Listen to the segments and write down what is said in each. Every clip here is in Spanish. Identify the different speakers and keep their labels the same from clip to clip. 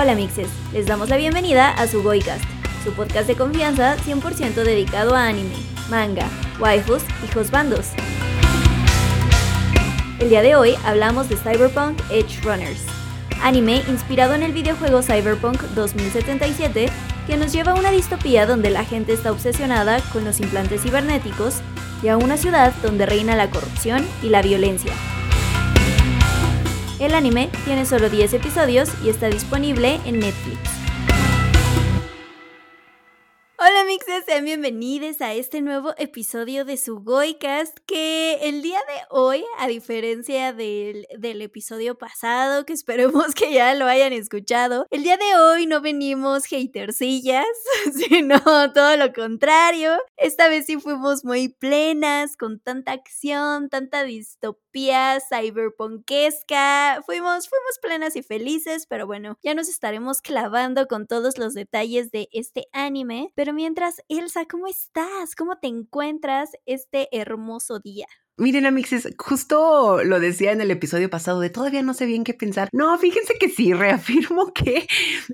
Speaker 1: Hola mixes, les damos la bienvenida a su Goicast, su podcast de confianza 100% dedicado a anime, manga, waifus y husbandos. El día de hoy hablamos de Cyberpunk Edge Runners, anime inspirado en el videojuego Cyberpunk 2077 que nos lleva a una distopía donde la gente está obsesionada con los implantes cibernéticos y a una ciudad donde reina la corrupción y la violencia. El anime tiene solo 10 episodios y está disponible en Netflix. Sean bienvenidos a este nuevo episodio de su Goicast que el día de hoy, a diferencia del, del, episodio pasado, que esperemos que ya lo hayan escuchado, el día de hoy no venimos hatercillas, sino todo lo contrario. Esta vez sí fuimos muy plenas, con tanta acción, tanta distopía cyberpunkesca. Fuimos, fuimos plenas y felices, pero bueno, ya nos estaremos clavando con todos los detalles de este anime. Pero mientras, Elsa, ¿cómo estás? ¿Cómo te encuentras este hermoso día?
Speaker 2: Miren, amixes, justo lo decía en el episodio pasado de todavía no sé bien qué pensar. No, fíjense que sí, reafirmo que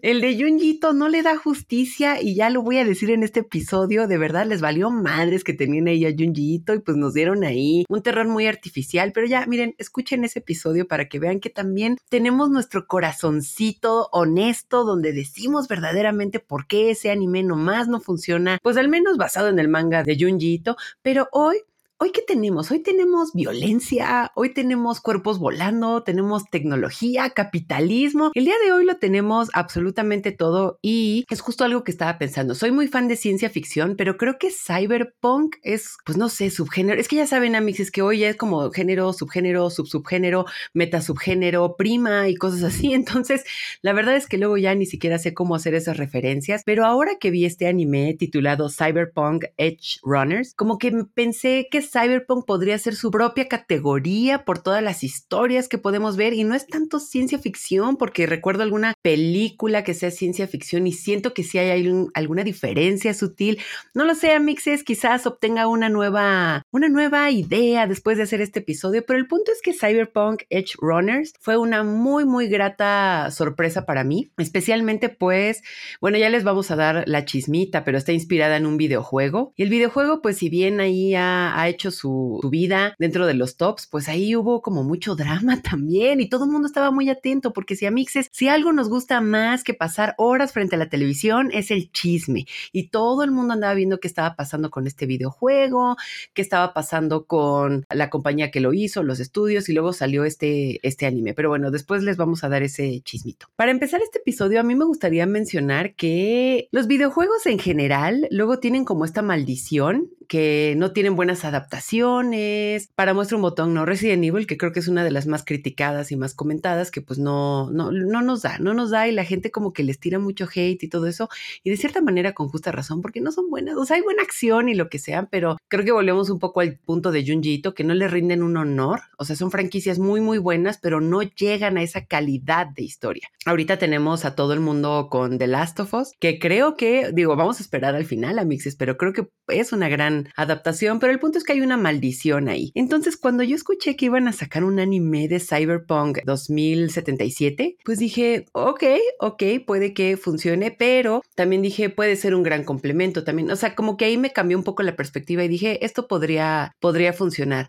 Speaker 2: el de Junjito no le da justicia y ya lo voy a decir en este episodio. De verdad, les valió madres que tenían ahí a Junjito y pues nos dieron ahí un terror muy artificial. Pero ya, miren, escuchen ese episodio para que vean que también tenemos nuestro corazoncito honesto donde decimos verdaderamente por qué ese anime nomás no funciona. Pues al menos basado en el manga de Junjito. Pero hoy Hoy qué tenemos? Hoy tenemos violencia, hoy tenemos cuerpos volando, tenemos tecnología, capitalismo. El día de hoy lo tenemos absolutamente todo y es justo algo que estaba pensando. Soy muy fan de ciencia ficción, pero creo que cyberpunk es, pues no sé, subgénero. Es que ya saben, Amix, es que hoy es como género, subgénero, subsubgénero, metasubgénero, prima y cosas así. Entonces, la verdad es que luego ya ni siquiera sé cómo hacer esas referencias, pero ahora que vi este anime titulado Cyberpunk Edge Runners, como que pensé que Cyberpunk podría ser su propia categoría por todas las historias que podemos ver y no es tanto ciencia ficción porque recuerdo alguna película que sea ciencia ficción y siento que sí hay alguna diferencia sutil. No lo sé, Amixes, quizás obtenga una nueva, una nueva idea después de hacer este episodio, pero el punto es que Cyberpunk Edge Runners fue una muy, muy grata sorpresa para mí, especialmente pues, bueno, ya les vamos a dar la chismita, pero está inspirada en un videojuego y el videojuego pues si bien ahí ha, ha hecho hecho su, vida dentro de los tops, pues ahí hubo como mucho drama también y todo el mundo estaba muy atento porque si a Mixes, si algo nos gusta más que pasar horas frente a la televisión es el chisme y todo el mundo andaba viendo qué estaba pasando con este videojuego, qué estaba pasando con la compañía que lo hizo, los estudios y luego salió este, este anime. Pero bueno, después les vamos a dar ese chismito. Para empezar este episodio, a mí me gustaría mencionar que los videojuegos en general luego tienen como esta maldición que no tienen buenas adaptaciones. Para muestra un botón, ¿no? Resident Evil, que creo que es una de las más criticadas y más comentadas, que pues no, no, no nos da, no nos da y la gente como que les tira mucho hate y todo eso. Y de cierta manera con justa razón, porque no son buenas. O sea, hay buena acción y lo que sea, pero creo que volvemos un poco al punto de Junjiito, que no le rinden un honor. O sea, son franquicias muy, muy buenas, pero no llegan a esa calidad de historia. Ahorita tenemos a todo el mundo con The Last of Us, que creo que, digo, vamos a esperar al final, a Mixes, pero creo que es una gran adaptación, pero el punto es que hay una maldición ahí. Entonces, cuando yo escuché que iban a sacar un anime de Cyberpunk 2077, pues dije, ok, ok, puede que funcione, pero también dije, puede ser un gran complemento también. O sea, como que ahí me cambió un poco la perspectiva y dije, esto podría, podría funcionar.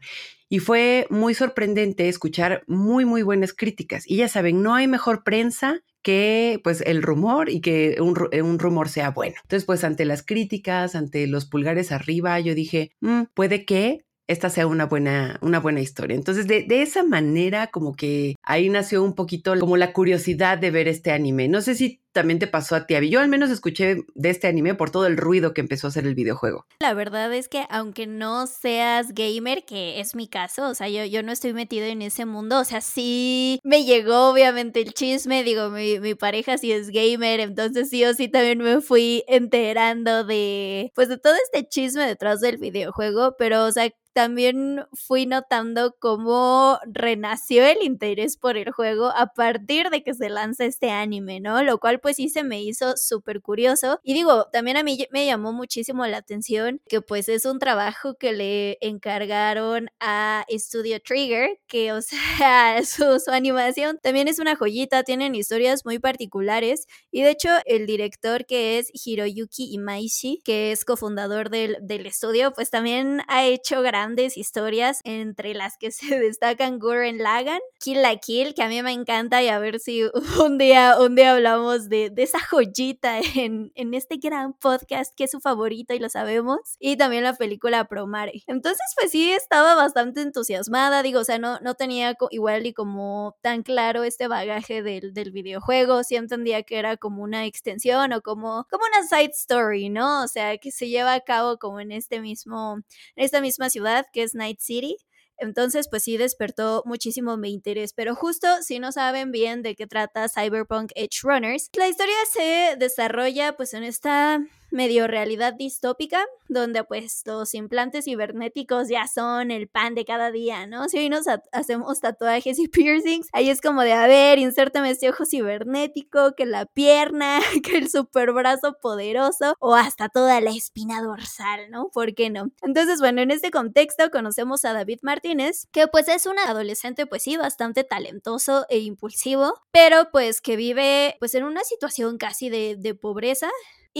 Speaker 2: Y fue muy sorprendente escuchar muy, muy buenas críticas. Y ya saben, no hay mejor prensa que pues el rumor y que un, un, rumor sea bueno. Entonces pues ante las críticas, ante los pulgares arriba, yo dije, mm, puede que esta sea una buena, una buena historia. Entonces, de, de, esa manera, como que ahí nació un poquito como la curiosidad de ver este anime. No sé si también te pasó a ti, Abby. Yo al menos escuché de este anime por todo el ruido que empezó a hacer el videojuego.
Speaker 1: La verdad es que aunque no seas gamer, que es mi caso, o sea, yo, yo no estoy metido en ese mundo, o sea, sí me llegó obviamente el chisme, digo, mi, mi pareja sí es gamer, entonces sí o sí también me fui enterando de, pues de todo este chisme detrás del videojuego, pero, o sea, también fui notando cómo renació el interés por el juego a partir de que se lanza este anime, ¿no? Lo cual pues sí se me hizo súper curioso. Y digo, también a mí me llamó muchísimo la atención que pues es un trabajo que le encargaron a Studio Trigger, que o sea, su, su animación también es una joyita, tienen historias muy particulares y de hecho el director que es Hiroyuki Imaishi, que es cofundador del, del estudio, pues también ha hecho grandes historias entre las que se destacan Gurren Lagan, Kill la Kill, que a mí me encanta y a ver si un día, un día hablamos de, de esa joyita en, en este gran podcast que es su favorito y lo sabemos, y también la película Promare. Entonces, pues sí, estaba bastante entusiasmada, digo, o sea, no, no tenía igual y como tan claro este bagaje del, del videojuego, sí entendía que era como una extensión o como, como una side story, ¿no? O sea, que se lleva a cabo como en este mismo, en esta misma ciudad que es Night City. Entonces, pues sí despertó muchísimo mi interés, pero justo si no saben bien de qué trata Cyberpunk Edge Runners, la historia se desarrolla pues en esta medio realidad distópica, donde pues los implantes cibernéticos ya son el pan de cada día, ¿no? Si hoy nos hacemos tatuajes y piercings, ahí es como de, a ver, insértame este ojo cibernético, que la pierna, que el super brazo poderoso, o hasta toda la espina dorsal, ¿no? ¿Por qué no? Entonces, bueno, en este contexto conocemos a David Martínez, que pues es un adolescente, pues sí, bastante talentoso e impulsivo, pero pues que vive pues en una situación casi de, de pobreza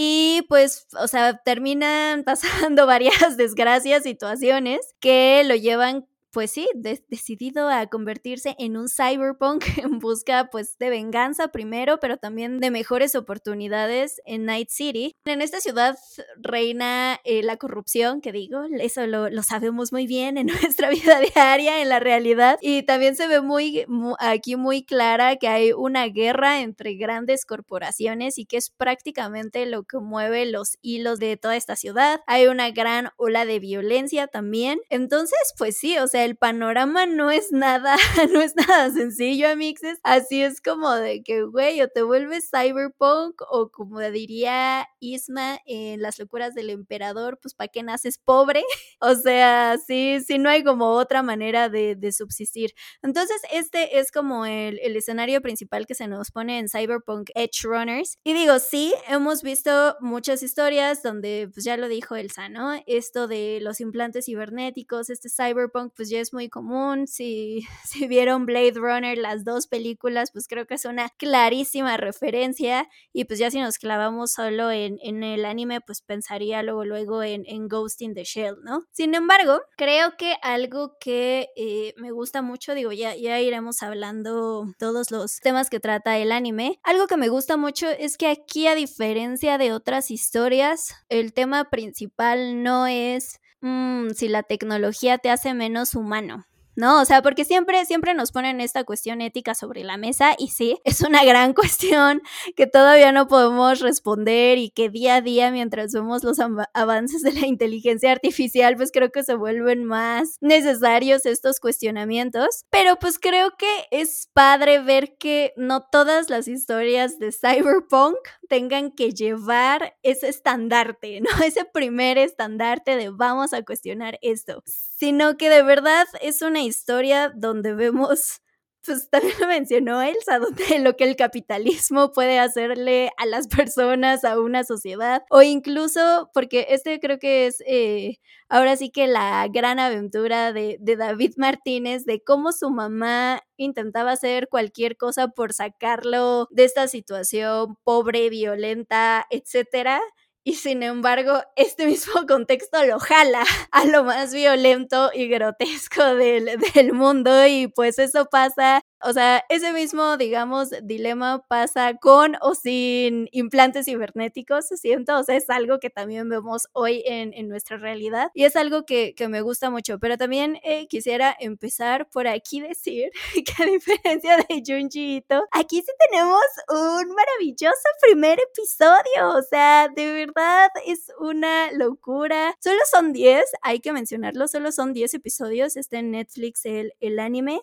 Speaker 1: y pues, o sea, terminan pasando varias desgracias, situaciones que lo llevan pues sí, decidido a convertirse en un cyberpunk en busca pues de venganza primero, pero también de mejores oportunidades en Night City. En esta ciudad reina eh, la corrupción, que digo, eso lo, lo, sabemos muy bien en nuestra vida diaria, en la realidad, y también se ve muy, muy aquí muy clara que hay una guerra entre grandes corporaciones y que es prácticamente lo que mueve los hilos de toda esta ciudad. Hay una gran ola de violencia también. Entonces, pues sí, o sea, el panorama no es nada, no es nada sencillo, amixes. Así es como de que, güey, o te vuelves cyberpunk o como diría Isma en Las locuras del emperador, pues ¿para qué naces pobre? o sea, sí, sí, no hay como otra manera de, de subsistir. Entonces, este es como el, el, escenario principal que se nos pone en Cyberpunk Edge Runners. Y digo, sí, hemos visto muchas historias donde, pues ya lo dijo Elsa, ¿no? Esto de los implantes cibernéticos, este Cyberpunk, pues ya es muy común. Si, si vieron Blade Runner, las dos películas, pues creo que es una clarísima referencia. Y pues ya si nos clavamos solo en, en el anime, pues pensaría luego, luego en, en, Ghost in the Shell, ¿no? Sin embargo, creo que algo que eh, me gusta mucho, digo, ya, ya iremos hablando todos los temas que trata el anime. Algo que me gusta mucho es que aquí, a diferencia de otras historias, el tema principal no es mmm, si la tecnología te hace menos humano. ¿No? O sea, porque siempre, siempre nos ponen esta cuestión ética sobre la mesa y sí, es una gran cuestión que todavía no podemos responder y que día a día, mientras vemos los avances de la inteligencia artificial, pues creo que se vuelven más necesarios estos cuestionamientos. Pero pues creo que es padre ver que no todas las historias de cyberpunk tengan que llevar ese estandarte, ¿no? Ese primer estandarte de vamos a cuestionar esto, sino que de verdad es una historia donde vemos pues también lo mencionó Elsa, donde lo que el capitalismo puede hacerle a las personas, a una sociedad, o incluso, porque este creo que es eh, ahora sí que la gran aventura de, de David Martínez, de cómo su mamá intentaba hacer cualquier cosa por sacarlo de esta situación pobre, violenta, etcétera y sin embargo este mismo contexto lo jala a lo más violento y grotesco del, del, mundo y pues eso pasa o sea, ese mismo, digamos, dilema pasa con o sin implantes cibernéticos, siento, o sea, es algo que también vemos hoy en, en nuestra realidad y es algo que, que, me gusta mucho, pero también eh, quisiera empezar por aquí decir que a diferencia de Junji Ito, aquí sí tenemos un maravilloso primer episodio, o sea, de verdad es una locura. Solo son 10, hay que mencionarlo, solo son 10 episodios, está en Netflix el, el anime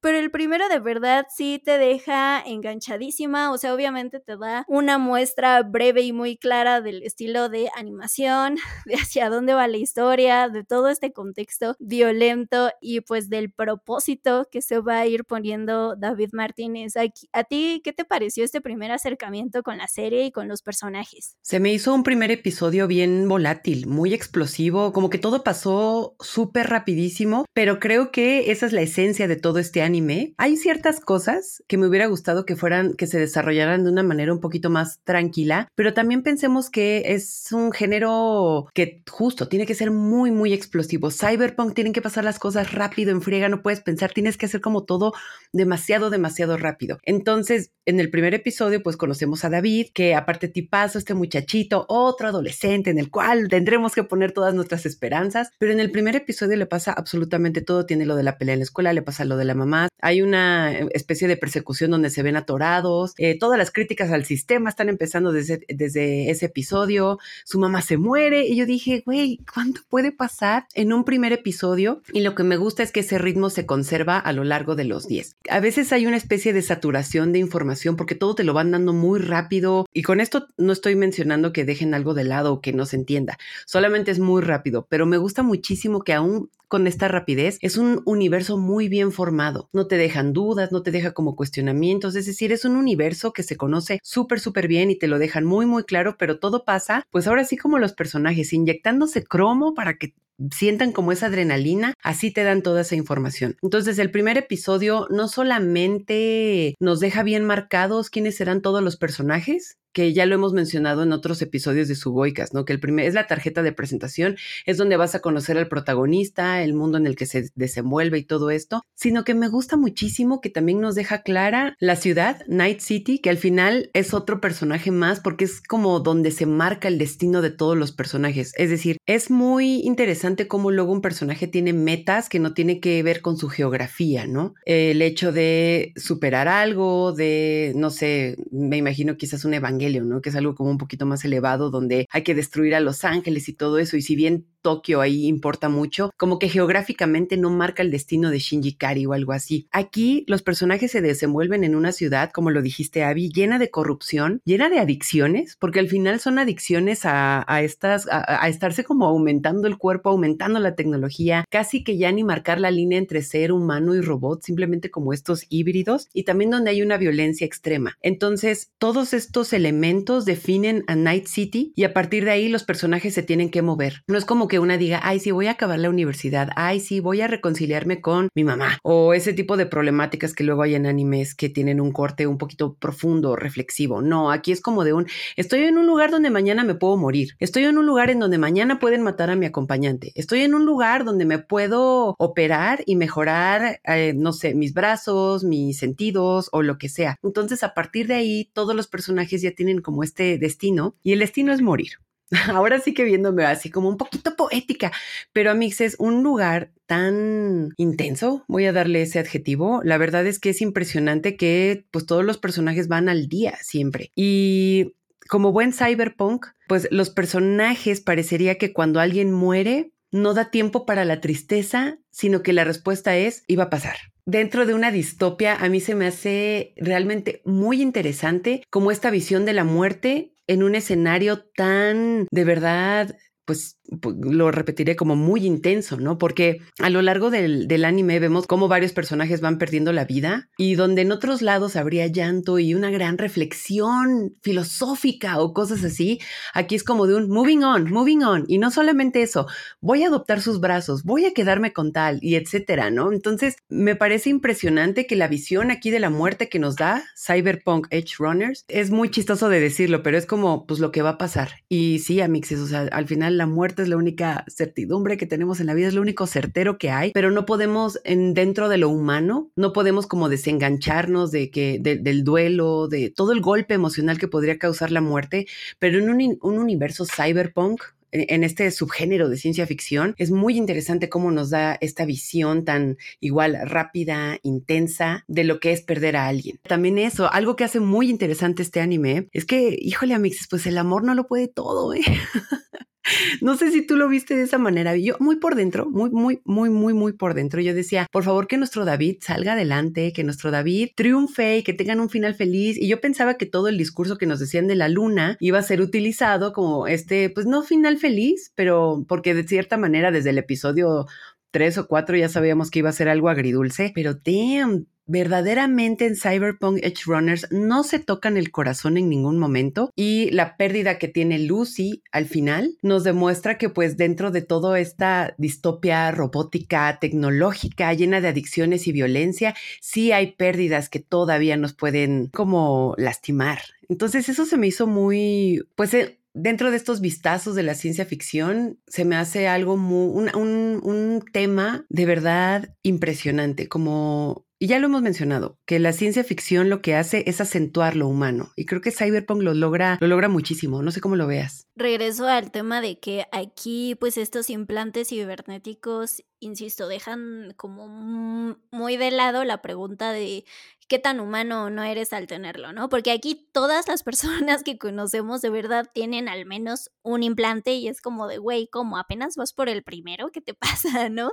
Speaker 1: pero el primero de verdad sí te deja enganchadísima, o sea, obviamente te da una muestra breve y muy clara del estilo de animación, de hacia dónde va la historia, de todo este contexto violento y pues del propósito que se va a ir poniendo David Martínez. ¿A ti qué te pareció este primer acercamiento con la serie y con los personajes?
Speaker 2: Se me hizo un primer episodio bien volátil, muy explosivo, como que todo pasó súper rapidísimo, pero creo que esa es la esencia de todo este anime. Hay ciertas cosas que me hubiera gustado que fueran, que se desarrollaran de una manera un poquito más tranquila, pero también pensemos que es un género que justo tiene que ser muy, muy explosivo. Cyberpunk tienen que pasar las cosas rápido, en friega, no puedes pensar, tienes que hacer como todo demasiado, demasiado rápido. Entonces, en el primer episodio, pues conocemos a David, que aparte tipazo, este muchachito, otro adolescente en el cual tendremos que poner todas nuestras esperanzas, pero en el primer episodio le pasa absolutamente todo, tiene lo de la pelea en la escuela, le pasa lo de la mamá, hay una especie de persecución donde se ven atorados, eh, todas las críticas al sistema están empezando desde, desde ese episodio, su mamá se muere y yo dije, güey, ¿cuánto puede pasar en un primer episodio? Y lo que me gusta es que ese ritmo se conserva a lo largo de los 10. A veces hay una especie de saturación de información porque todo te lo van dando muy rápido y con esto no estoy mencionando que dejen algo de lado o que no se entienda, solamente es muy rápido, pero me gusta muchísimo que aún con esta rapidez es un universo muy bien formado, no te dejan dudas, no te deja como cuestionamientos, es decir, es un universo que se conoce súper, súper bien y te lo dejan muy, muy claro, pero todo pasa, pues ahora sí como los personajes, inyectándose cromo para que sientan como esa adrenalina, así te dan toda esa información. Entonces, el primer episodio no solamente nos deja bien marcados quiénes serán todos los personajes, que ya lo hemos mencionado en otros episodios de Sugoicas, ¿no? Que el primer es la tarjeta de presentación, es donde vas a conocer al protagonista, el mundo en el que se desenvuelve y todo esto, sino que me gusta muchísimo que también nos deja clara la ciudad, Night City, que al final es otro personaje más porque es como donde se marca el destino de todos los personajes. Es decir, es muy interesante cómo luego un personaje tiene metas que no tiene que ver con su geografía, ¿no? El hecho de superar algo, de, no sé, me imagino quizás un evangelio ¿no? Que es algo como un poquito más elevado, donde hay que destruir a Los Ángeles y todo eso. Y si bien Tokio ahí importa mucho, como que geográficamente no marca el destino de Shinji Kari o algo así. Aquí los personajes se desenvuelven en una ciudad, como lo dijiste, Abby, llena de corrupción, llena de adicciones, porque al final son adicciones a, estas, a, a estarse como aumentando el cuerpo, aumentando la tecnología, casi que ya ni marcar la línea entre ser humano y robot, simplemente como estos híbridos, y también donde hay una violencia extrema. Entonces, todos estos elementos definen a Night City y a partir de ahí los personajes se tienen que mover. No es como que una diga, ay, sí, voy a acabar la universidad, ay, sí, voy a reconciliarme con mi mamá, o ese tipo de problemáticas que luego hay en animes que tienen un corte un poquito profundo, reflexivo. No, aquí es como de un, estoy en un lugar donde mañana me puedo morir, estoy en un lugar en donde mañana pueden matar a mi acompañante, estoy en un lugar donde me puedo operar y mejorar, eh, no sé, mis brazos, mis sentidos o lo que sea. Entonces, a partir de ahí, todos los personajes ya tienen como este destino y el destino es morir. ahora sí que viéndome así como un poquito poética, pero Amix es un lugar tan intenso, voy a darle ese adjetivo. La verdad es que es impresionante que pues todos los personajes van al día siempre. Y como buen cyberpunk, pues los personajes parecería que cuando alguien muere no da tiempo para la tristeza, sino que la respuesta es iba a pasar dentro de una distopia, a mí se me hace realmente muy interesante como esta visión de la muerte en un escenario tan de verdad pues lo repetiré como muy intenso, ¿no? Porque a lo largo del, anime vemos cómo varios personajes van perdiendo la vida y donde en otros lados habría llanto y una gran reflexión filosófica o cosas así, aquí es como de un moving on, moving on. Y no solamente eso, voy a adoptar sus brazos, voy a quedarme con tal y etcétera, ¿no? Entonces me parece impresionante que la visión aquí de la muerte que nos da Cyberpunk Edge Runners es muy chistoso de decirlo, pero es como pues lo que va a pasar. Y sí, Amixes, o sea, al final la muerte es la única certidumbre que tenemos en la vida, es lo único certero que hay, pero no podemos, en, dentro de lo humano, no podemos como desengancharnos de que, del duelo, de todo el golpe emocional que podría causar la muerte, pero en un, un universo cyberpunk, en este subgénero de ciencia ficción, es muy interesante cómo nos da esta visión tan igual rápida, intensa de lo que es perder a alguien. También eso, algo que hace muy interesante este anime es que, híjole, Amix, pues el amor no lo puede todo, ¿eh? No sé si tú lo viste de esa manera. Yo muy por dentro, muy, muy, muy, muy, muy por dentro, yo decía, por favor que nuestro David salga adelante, que nuestro David triunfe y que tengan un final feliz. Y yo pensaba que todo el discurso que nos decían de la luna iba a ser utilizado como este, pues no final feliz, pero porque de cierta manera desde el episodio tres o cuatro ya sabíamos que iba a ser algo agridulce, pero damn, verdaderamente en Cyberpunk Edge Runners no se tocan el corazón en ningún momento y la pérdida que tiene Lucy al final nos demuestra que pues dentro de toda esta distopia robótica, tecnológica, llena de adicciones y violencia, sí hay pérdidas que todavía nos pueden como lastimar. Entonces eso se me hizo muy, pues eh, dentro de estos vistazos de la ciencia ficción, se me hace algo muy, un, un, tema de verdad impresionante, como, y ya lo hemos mencionado, que la ciencia ficción lo que hace es acentuar lo humano, y creo que Cyberpunk lo logra, lo logra muchísimo, no sé cómo lo veas.
Speaker 1: Regreso al tema de que aquí, pues estos implantes cibernéticos, insisto, dejan como muy de lado la pregunta de qué tan humano no eres al tenerlo, ¿no? Porque aquí todas las personas que conocemos de verdad tienen al menos un implante y es como de, güey, como apenas vas por el primero, ¿qué te pasa, no?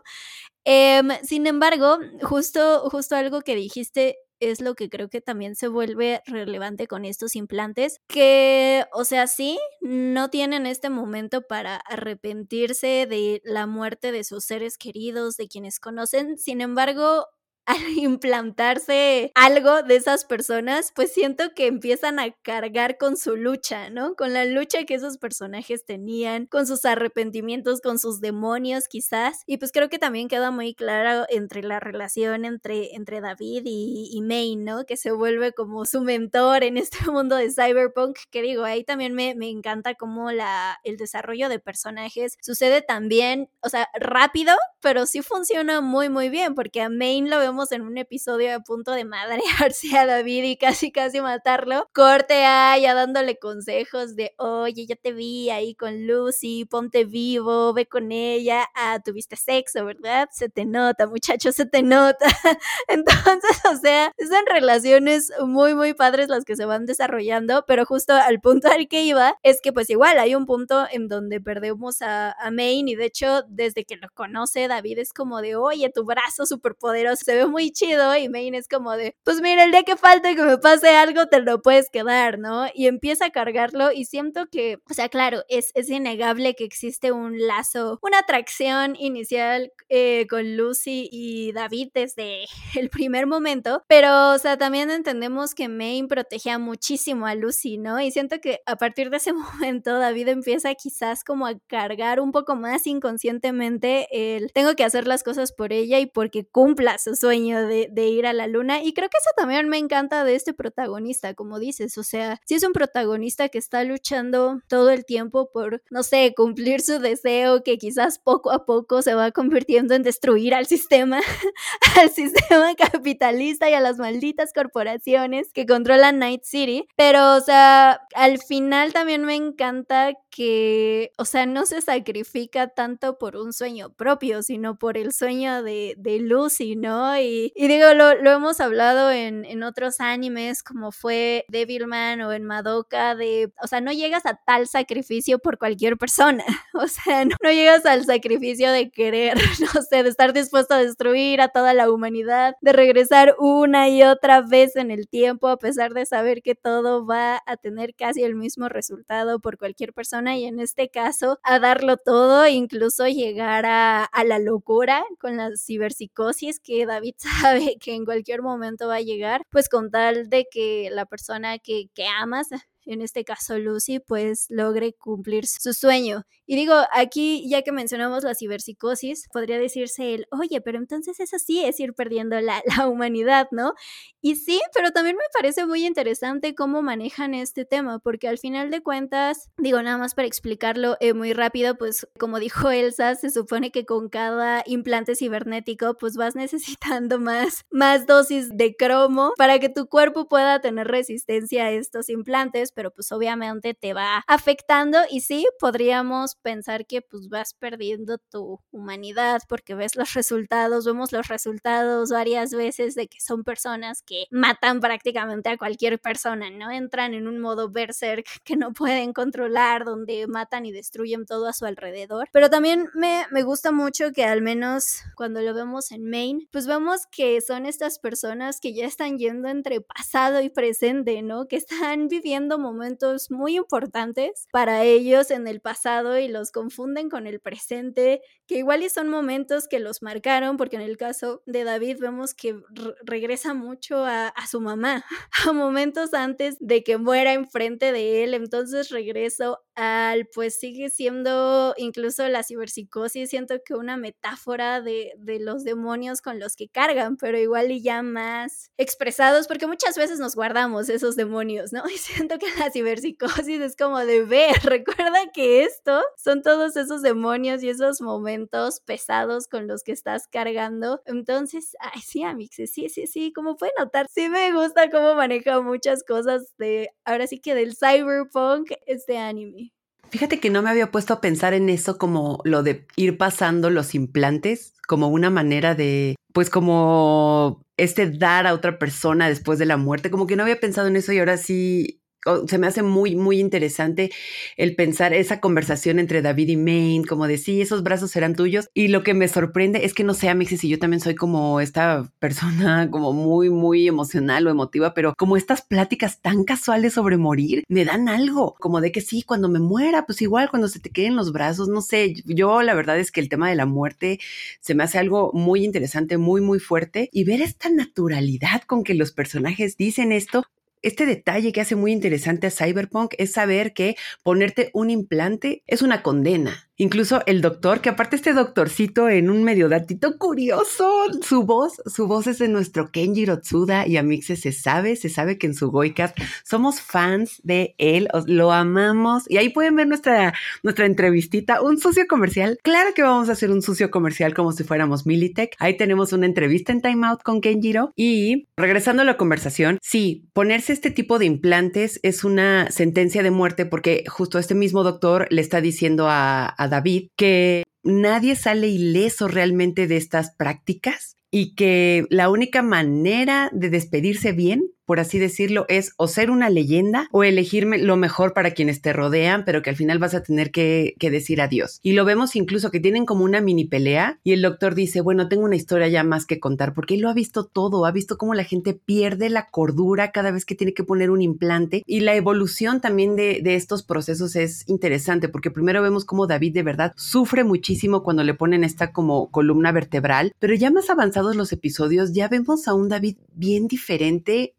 Speaker 1: Em, sin embargo, justo, justo algo que dijiste es lo que creo que también se vuelve relevante con estos implantes, que, o sea, sí, no tienen este momento para arrepentirse de la muerte de sus seres queridos, de quienes conocen, sin embargo, al implantarse algo de esas personas, pues siento que empiezan a cargar con su lucha, ¿no? Con la lucha que esos personajes tenían, con sus arrepentimientos, con sus demonios quizás. Y pues creo que también queda muy claro entre la relación entre, entre David y, y May, ¿no? Que se vuelve como su mentor en este mundo de cyberpunk, que digo, ahí también me, me encanta cómo la, el desarrollo de personajes sucede también, o sea, rápido, pero sí funciona muy, muy bien, porque a Main lo vemos en un episodio a punto de madrearse a David y casi casi matarlo, corte a ya dándole consejos de, oye, ya te vi ahí con Lucy, ponte vivo, ve con ella, ah, tuviste sexo, ¿verdad? Se te nota, muchacho, se te nota. Entonces, o sea, son relaciones muy, muy padres las que se van desarrollando, pero justo al punto al que iba es que pues igual hay un punto en donde perdemos a, a Main y de hecho desde que lo conoce David es como de, oye, tu brazo súper poderoso se ve muy chido y Main es como de, pues mira, el día que falte que me pase algo te lo puedes quedar, ¿no? Y empieza a cargarlo y siento que, o sea, claro, es, es innegable que existe un lazo, una atracción inicial eh, con Lucy y David desde el primer momento, pero, o sea, también entendemos que Main protegía muchísimo a Lucy, ¿no? Y siento que a partir de ese momento David empieza quizás como a cargar un poco más inconscientemente el tengo que hacer las cosas por ella y porque cumpla su sueño de, ir a la luna. Y creo que eso también me encanta de este protagonista, como dices. O sea, si es un protagonista que está luchando todo el tiempo por, no sé, cumplir su deseo, que quizás poco a poco se va convirtiendo en destruir al sistema, al sistema capitalista y a las malditas corporaciones que controlan Night City. Pero, o sea, al final también me encanta que, o sea, no se sacrifica tanto por un sueño propio, sino por el sueño de, de Lucy, ¿no? Y, digo, lo, hemos hablado en, en, otros animes, como fue Devilman o en Madoka, de, o sea, no llegas a tal sacrificio por cualquier persona, o sea, no, no llegas al sacrificio de querer, no sé, de estar dispuesto a destruir a toda la humanidad, de regresar una y otra vez en el tiempo, a pesar de saber que todo va a tener casi el mismo resultado por cualquier persona y en este caso a darlo todo, incluso llegar a, a la locura con la ciberpsicosis que David sabe que en cualquier momento va a llegar, pues con tal de que la persona que, que amas en este caso Lucy, pues logre cumplir su sueño. Y digo, aquí ya que mencionamos la ciberpsicosis, podría decirse el, oye, pero entonces eso sí es ir perdiendo la, la humanidad, ¿no? Y sí, pero también me parece muy interesante cómo manejan este tema, porque al final de cuentas, digo, nada más para explicarlo eh, muy rápido, pues como dijo Elsa, se supone que con cada implante cibernético, pues vas necesitando más, más dosis de cromo para que tu cuerpo pueda tener resistencia a estos implantes pero pues obviamente te va afectando y sí, podríamos pensar que pues vas perdiendo tu humanidad porque ves los resultados, vemos los resultados varias veces de que son personas que matan prácticamente a cualquier persona, ¿no? Entran en un modo berserk que no pueden controlar, donde matan y destruyen todo a su alrededor. Pero también me, me gusta mucho que al menos cuando lo vemos en Maine, pues vemos que son estas personas que ya están yendo entre pasado y presente, ¿no? Que están viviendo momentos muy importantes para ellos en el pasado y los confunden con el presente, que igual y son momentos que los marcaron, porque en el caso de David vemos que regresa mucho a, su mamá, a momentos antes de que muera enfrente de él, entonces regreso al, pues sigue siendo incluso la ciberpsicosis, siento que una metáfora de, de los demonios con los que cargan, pero igual y ya más expresados, porque muchas veces nos guardamos esos demonios, ¿no? Y siento que la ciberpsicosis es como de ver, recuerda que esto son todos esos demonios y esos momentos pesados con los que estás cargando. Entonces, ay, sí, Amix, sí, sí, sí, como pueden notar, sí me gusta cómo maneja muchas cosas de, ahora sí que del cyberpunk, este anime.
Speaker 2: Fíjate que no me había puesto a pensar en eso como lo de ir pasando los implantes como una manera de, pues como este dar a otra persona después de la muerte, como que no había pensado en eso y ahora sí se me hace muy, muy interesante el pensar esa conversación entre David y Maine, como de sí, esos brazos serán tuyos. Y lo que me sorprende es que no sé, Amixis, y yo también soy como esta persona como muy, muy emocional o emotiva, pero como estas pláticas tan casuales sobre morir me dan algo, como de que sí, cuando me muera, pues igual cuando se te queden los brazos, no sé, yo la verdad es que el tema de la muerte se me hace algo muy interesante, muy, muy fuerte y ver esta naturalidad con que los personajes dicen esto, este detalle que hace muy interesante a Cyberpunk es saber que ponerte un implante es una condena. Incluso el doctor, que aparte este doctorcito en un medio datito curioso, su voz, su voz es de nuestro Kenjiro Tsuda y a Mixe se sabe, se sabe que en su Goicast somos fans de él, lo amamos y ahí pueden ver nuestra, nuestra entrevistita, un sucio comercial. Claro que vamos a hacer un sucio comercial como si fuéramos Militech. Ahí tenemos una entrevista en Time Out con Kenjiro y regresando a la conversación, sí, ponerse este tipo de implantes es una sentencia de muerte porque justo este mismo doctor le está diciendo a David que nadie sale ileso realmente de estas prácticas y que la única manera de despedirse bien por así decirlo, es o ser una leyenda o elegirme lo mejor para quienes te rodean, pero que al final vas a tener que, decir adiós. Y lo vemos incluso que tienen como una mini pelea y el doctor dice, bueno, tengo una historia ya más que contar, porque él lo ha visto todo, ha visto cómo la gente pierde la cordura cada vez que tiene que poner un implante y la evolución también de, de estos procesos es interesante, porque primero vemos cómo David de verdad sufre muchísimo cuando le ponen esta como columna vertebral, pero ya más avanzados los episodios ya vemos a un David bien diferente,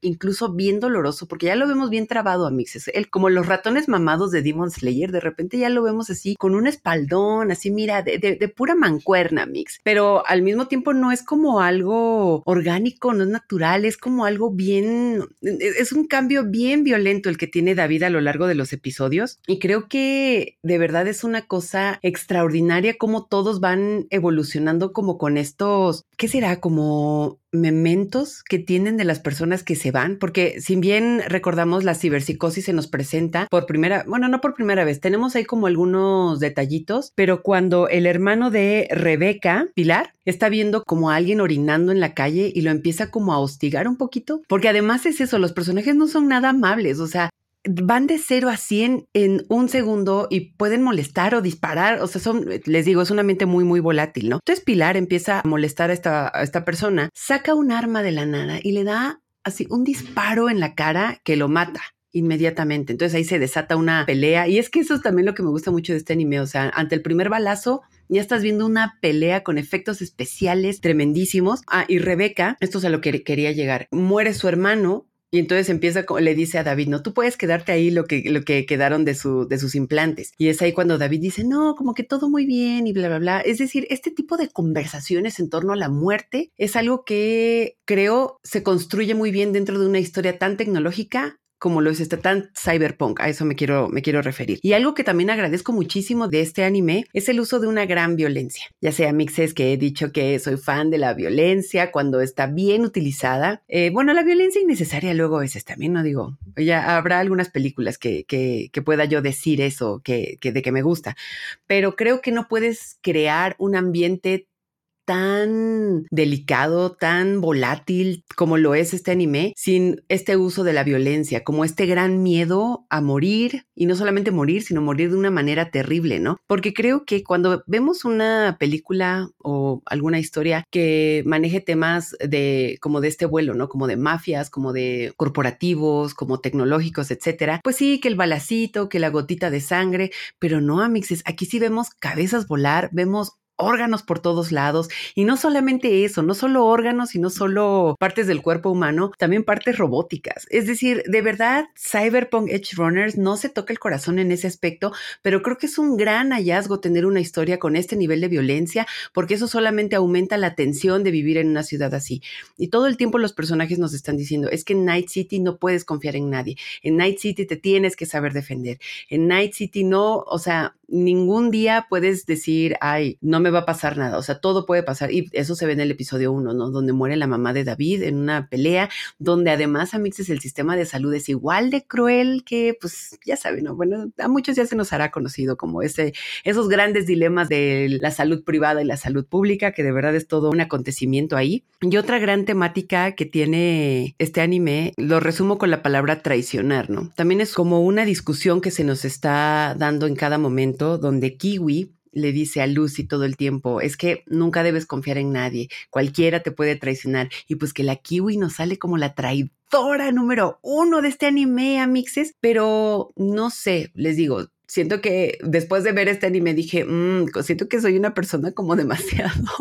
Speaker 2: bien doloroso, porque ya lo vemos bien trabado a Mixes. Él, como los ratones mamados de Demon Slayer, de repente ya lo vemos así, con un espaldón, así, mira, de, de, pura mancuerna, Mix. Pero al mismo tiempo no es como algo orgánico, no es natural, es como algo bien, es un cambio bien violento el que tiene David a lo largo de los episodios. Y creo que de verdad es una cosa extraordinaria como todos van evolucionando como con estos, ¿qué será? Como mementos que tienen de las personas que se van, porque si bien recordamos la ciberpsicosis se nos presenta por primera, bueno, no por primera vez, tenemos ahí como algunos detallitos, pero cuando el hermano de Rebeca, Pilar, está viendo como a alguien orinando en la calle y lo empieza como a hostigar un poquito, porque además es eso, los personajes no son nada amables, o sea, van de 0 a 100 en un segundo y pueden molestar o disparar. O sea, son, les digo, es una mente muy, muy volátil, ¿no? Entonces Pilar empieza a molestar a esta, a esta persona, saca un arma de la nada y le da así un disparo en la cara que lo mata inmediatamente. Entonces ahí se desata una pelea y es que eso es también lo que me gusta mucho de este anime. O sea, ante el primer balazo ya estás viendo una pelea con efectos especiales tremendísimos. Ah, y Rebeca, esto es a lo que quería llegar, muere su hermano y entonces empieza, le dice a David, no, tú puedes quedarte ahí lo que, lo que quedaron de, su, de sus implantes. Y es ahí cuando David dice, no, como que todo muy bien y bla, bla, bla. Es decir, este tipo de conversaciones en torno a la muerte es algo que creo se construye muy bien dentro de una historia tan tecnológica como lo es este tan cyberpunk, a eso me quiero, me quiero referir. Y algo que también agradezco muchísimo de este anime es el uso de una gran violencia, ya sea mixes que he dicho que soy fan de la violencia cuando está bien utilizada. Eh, bueno, la violencia innecesaria luego a veces también, no digo, ya habrá algunas películas que, que, que pueda yo decir eso, que, que de que me gusta, pero creo que no puedes crear un ambiente tan delicado, tan volátil como lo es este anime, sin este uso de la violencia, como este gran miedo a morir, y no solamente morir, sino morir de una manera terrible, ¿no? Porque creo que cuando vemos una película o alguna historia que maneje temas de como de este vuelo, ¿no? Como de mafias, como de corporativos, como tecnológicos, etcétera, pues sí, que el balacito, que la gotita de sangre, pero no, amixes, aquí sí vemos cabezas volar, vemos órganos por todos lados. Y no solamente eso, no solo órganos y no solo partes del cuerpo humano, también partes robóticas. Es decir, de verdad, Cyberpunk Edge Runners no se toca el corazón en ese aspecto, pero creo que es un gran hallazgo tener una historia con este nivel de violencia, porque eso solamente aumenta la tensión de vivir en una ciudad así. Y todo el tiempo los personajes nos están diciendo, es que en Night City no puedes confiar en nadie. En Night City te tienes que saber defender. En Night City no, o sea, ningún día puedes decir, ay, no me va a pasar nada. O sea, todo puede pasar. Y eso se ve en el episodio 1, ¿no? Donde muere la mamá de David en una pelea, donde además a Mixes el sistema de salud es igual de cruel que, pues, ya saben, ¿no? Bueno, a muchos ya se nos hará conocido como ese, esos grandes dilemas de la salud privada y la salud pública, que de verdad es todo un acontecimiento ahí. Y otra gran temática que tiene este anime, lo resumo con la palabra traicionar, ¿no? También es como una discusión que se nos está dando en cada momento donde Kiwi le dice a Lucy todo el tiempo, es que nunca debes confiar en nadie, cualquiera te puede traicionar. Y pues que la Kiwi nos sale como la traidora número uno de este anime, amixes, pero no sé, les digo, siento que después de ver este anime dije, mmm, siento que soy una persona como demasiado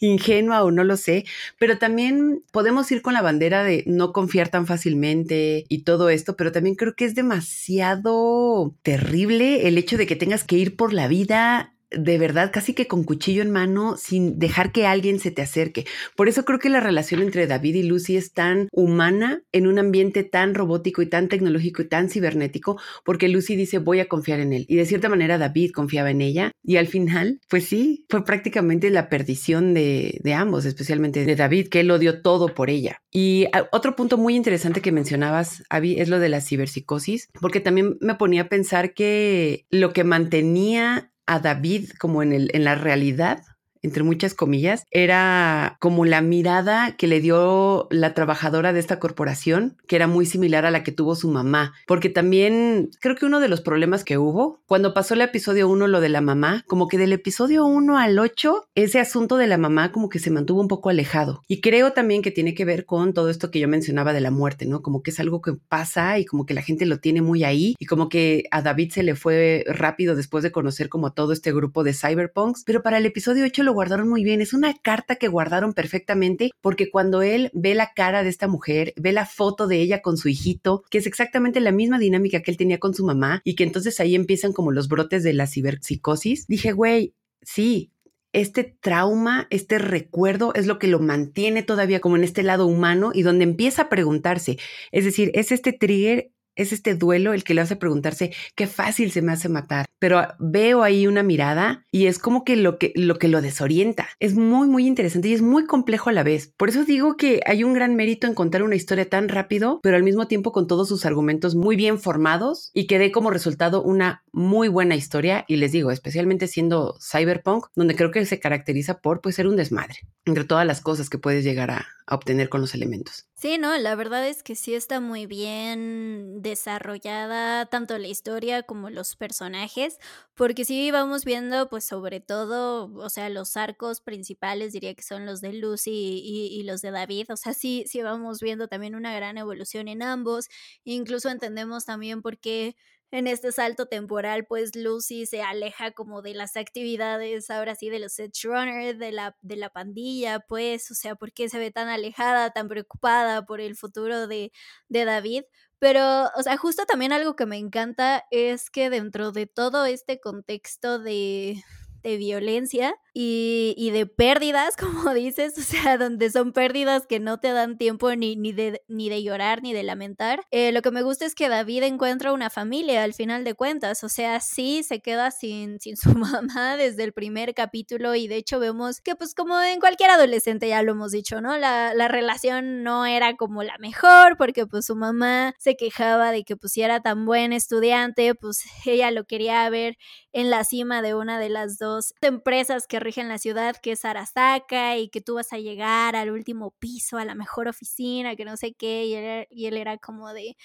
Speaker 2: ingenua o no lo sé, pero también podemos ir con la bandera de no confiar tan fácilmente y todo esto, pero también creo que es demasiado terrible el hecho de que tengas que ir por la vida de verdad casi que con cuchillo en mano sin dejar que alguien se te acerque. Por eso creo que la relación entre David y Lucy es tan humana en un ambiente tan robótico y tan tecnológico y tan cibernético, porque Lucy dice voy a confiar en él. Y de cierta manera David confiaba en ella. Y al final, pues sí, fue prácticamente la perdición de, ambos, especialmente de David, que él lo dio todo por ella. Y ah, otro punto muy interesante que mencionabas, Abby, es lo de la ciberpsicosis, porque también me ponía a pensar que lo que mantenía a David como en, el, en la realidad entre muchas comillas, era como la mirada que le dio la trabajadora de esta corporación, que era muy similar a la que tuvo su mamá, porque también creo que uno de los problemas que hubo, cuando pasó el episodio 1, lo de la mamá, como que del episodio 1 al 8, ese asunto de la mamá como que se mantuvo un poco alejado. Y creo también que tiene que ver con todo esto que yo mencionaba de la muerte, ¿no? Como que es algo que pasa y como que la gente lo tiene muy ahí y como que a David se le fue rápido después de conocer como todo este grupo de cyberpunks, pero para el episodio 8 lo guardaron muy bien. Es una carta que guardaron perfectamente porque cuando él ve la cara de esta mujer, ve la foto de ella con su hijito, que es exactamente la misma dinámica que él tenía con su mamá y que entonces ahí empiezan como los brotes de la ciberpsicosis, dije, güey, sí, este trauma, este recuerdo es lo que lo mantiene todavía como en este lado humano y donde empieza a preguntarse, es decir, es este trigger es este duelo el que le hace preguntarse qué fácil se me hace matar. Pero veo ahí una mirada y es como que lo que lo, que lo desorienta. Es muy, muy interesante y es muy complejo a la vez. Por eso digo que hay un gran mérito en contar una historia tan rápido, pero al mismo tiempo con todos sus argumentos muy bien formados y que dé como resultado una muy buena historia. Y les digo, especialmente siendo cyberpunk, donde creo que se caracteriza por pues, ser un desmadre entre todas las cosas que puedes llegar a, a obtener con los elementos.
Speaker 1: Sí, no, la verdad es que sí está muy bien desarrollada tanto la historia como los personajes, porque sí vamos viendo pues sobre todo, o sea, los arcos principales diría que son los de Lucy y, y los de David, o sea, sí, sí vamos viendo también una gran evolución en ambos, incluso entendemos también por qué en este salto temporal, pues Lucy se aleja como de las actividades, ahora sí, de los Edge Runners, de la, de la pandilla, pues, o sea, ¿por qué se ve tan alejada, tan preocupada por el futuro de, de David? Pero, o sea, justo también algo que me encanta es que dentro de todo este contexto de, de violencia y, de pérdidas, como dices, o sea, donde son pérdidas que no te dan tiempo ni, ni, de, ni de llorar ni de lamentar. Eh, lo que me gusta es que David encuentra una familia al final de cuentas, o sea, sí se queda sin, sin su mamá desde el primer capítulo y de hecho vemos que pues como en cualquier adolescente ya lo hemos dicho, ¿no? La, la relación no era como la mejor porque pues su mamá se quejaba de que pues si era tan buen estudiante, pues ella lo quería ver en la cima de una de las dos empresas que rigen la ciudad, que es Arasaka, y que tú vas a llegar al último piso, a la mejor oficina, que no sé qué, y él, y él era como de,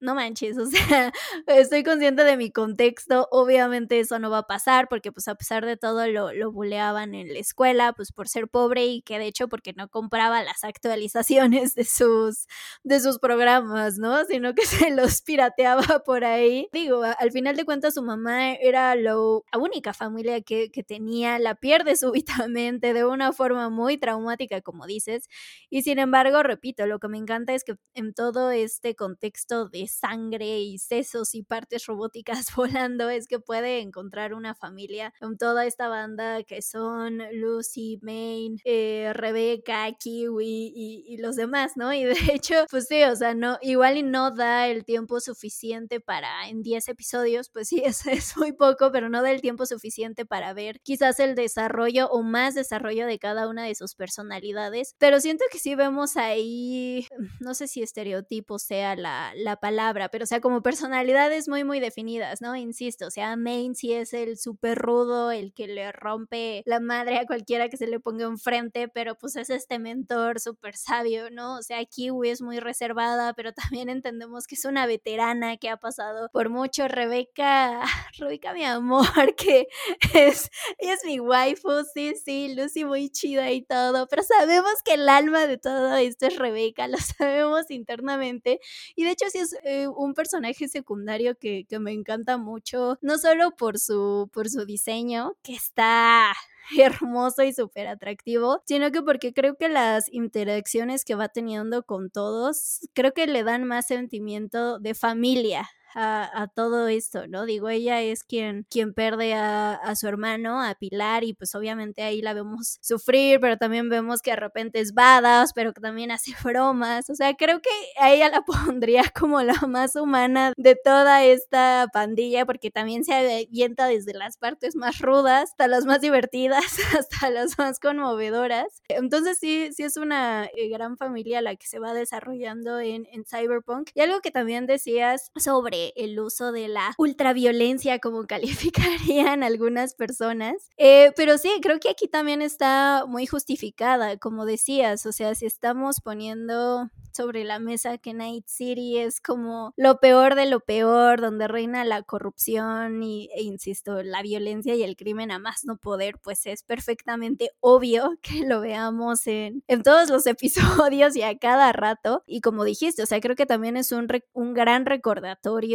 Speaker 1: no manches, o sea, estoy consciente de mi contexto, obviamente eso no va a pasar porque pues a pesar de todo lo, lo buleaban en la escuela, pues por ser pobre y que de hecho porque no compraba las actualizaciones de sus, de sus programas, ¿no? Sino que se los pirateaba por ahí. Digo, al final de cuentas su mamá era lo, la única familia que, que tenía, la pierde súbitamente de una forma muy traumática, como dices, y sin embargo, repito, lo que me encanta es que en todo este contexto de sangre y sesos y partes robóticas volando es que puede encontrar una familia con toda esta banda que son Lucy, Maine, eh, Rebeca, Kiwi y, los demás, ¿no? Y de hecho, pues sí, o sea, no, igual y no da el tiempo suficiente para en 10 episodios, pues sí, es, es muy poco, pero no da el tiempo suficiente para ver quizás el desarrollo o más desarrollo de cada una de sus personalidades, pero siento que sí vemos ahí, no sé si estereotipo sea la, la palabra, pero o sea, como personalidades muy, muy definidas, ¿no? Insisto, o sea, Main sí es el súper rudo, el que le rompe la madre a cualquiera que se le ponga enfrente, pero pues es este mentor súper sabio, ¿no? O sea, Kiwi es muy reservada, pero también entendemos que es una veterana que ha pasado por mucho. Rebeca, Rebeca, mi amor, que es, es mi waifu, sí, sí, Lucy muy chida y todo, pero sabemos que el alma de todo esto es Rebeca, lo sabemos internamente, y de hecho sí es eh, un personaje secundario que, que, me encanta mucho, no solo por su, por su diseño, que está hermoso y súper atractivo, sino que porque creo que las interacciones que va teniendo con todos, creo que le dan más sentimiento de familia a, todo esto, ¿no? Digo, ella es quien, quien pierde a, su hermano, a Pilar, y pues obviamente ahí la vemos sufrir, pero también vemos que de repente es badass, pero que también hace bromas, o sea, creo que a ella la pondría como la más humana de toda esta pandilla, porque también se avienta desde las partes más rudas hasta las más divertidas, hasta las más conmovedoras. Entonces sí, sí es una eh, gran familia la que se va desarrollando en, en Cyberpunk. Y algo que también decías sobre el uso de la ultraviolencia, como calificarían algunas personas. Eh, pero sí, creo que aquí también está muy justificada, como decías, o sea, si estamos poniendo sobre la mesa que Night City es como lo peor de lo peor, donde reina la corrupción y, e insisto, la violencia y el crimen a más no poder, pues es perfectamente obvio que lo veamos en, en todos los episodios y a cada rato. Y como dijiste, o sea, creo que también es un, un gran recordatorio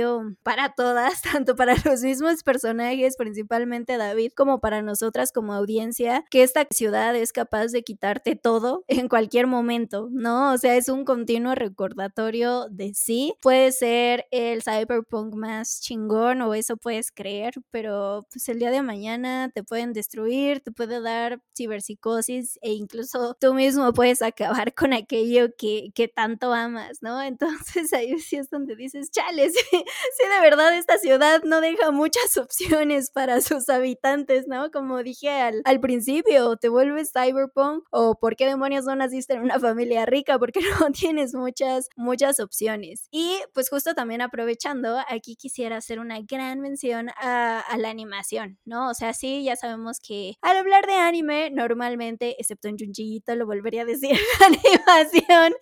Speaker 1: para todas, tanto para los mismos personajes, principalmente David, como para nosotras como audiencia, que esta ciudad es capaz de quitarte todo en cualquier momento, ¿no? O sea, es un continuo recordatorio de sí. Puede ser el cyberpunk más chingón o eso puedes creer, pero pues el día de mañana te pueden destruir, te puede dar ciberpsicosis e incluso tú mismo puedes acabar con aquello que, que tanto amas, ¿no? Entonces ahí sí es donde dices, chale, sí, de verdad esta ciudad no deja muchas opciones para sus habitantes, ¿no? Como dije al, al principio, te vuelves cyberpunk o por qué demonios no naciste en una familia rica porque no tienes muchas, muchas opciones. Y pues justo también aprovechando, aquí quisiera hacer una gran mención a, la animación, ¿no? O sea, sí, ya sabemos que al hablar de anime, normalmente, excepto en Junjiito, lo volvería a decir, la animación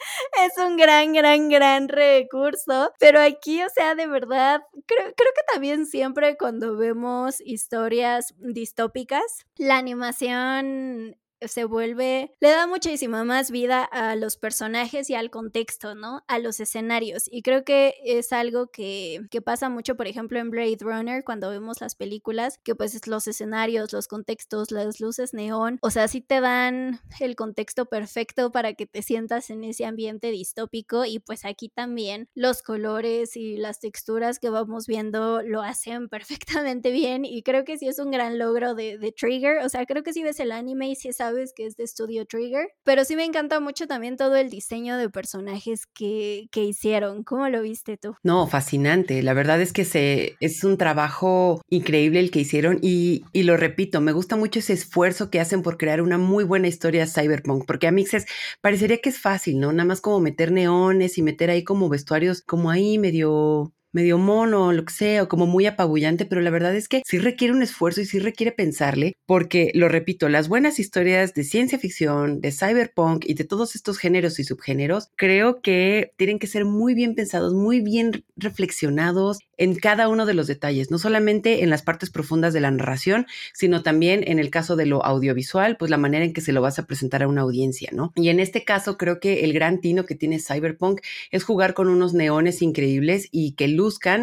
Speaker 1: es un gran, gran, gran recurso. Pero aquí, o sea, de verdad, creo, creo que también siempre cuando vemos historias distópicas, la animación se vuelve, le da muchísima más vida a los personajes y al contexto, ¿no? A los escenarios. Y creo que es algo que, que pasa mucho, por ejemplo, en Blade Runner, cuando vemos las películas, que pues los escenarios, los contextos, las luces neón, o sea, sí te dan el contexto perfecto para que te sientas en ese ambiente distópico y pues aquí también los colores y las texturas que vamos viendo lo hacen perfectamente bien y creo que sí es un gran logro de, de Trigger, o sea, creo que si ves el anime y si sabes que es de Studio Trigger, pero sí me encanta mucho también todo el diseño de personajes que, que hicieron, ¿cómo lo viste tú?
Speaker 2: No, fascinante, la verdad es que se, es un trabajo increíble el que hicieron y, y lo repito, me gusta mucho ese esfuerzo que hacen por crear una muy buena historia cyberpunk, porque a Mixes parecería que es fácil, ¿no? Nada más como meter neones y meter ahí como vestuarios como ahí medio medio mono, lo que sea, o como muy apabullante, pero la verdad es que sí requiere un esfuerzo y sí requiere pensarle, porque, lo repito, las buenas historias de ciencia ficción, de cyberpunk y de todos estos géneros y subgéneros, creo que tienen que ser muy bien pensados, muy bien reflexionados en cada uno de los detalles, no solamente en las partes profundas de la narración, sino también en el caso de lo audiovisual, pues la manera en que se lo vas a presentar a una audiencia, ¿no? Y en este caso creo que el gran tino que tiene Cyberpunk es jugar con unos neones increíbles y que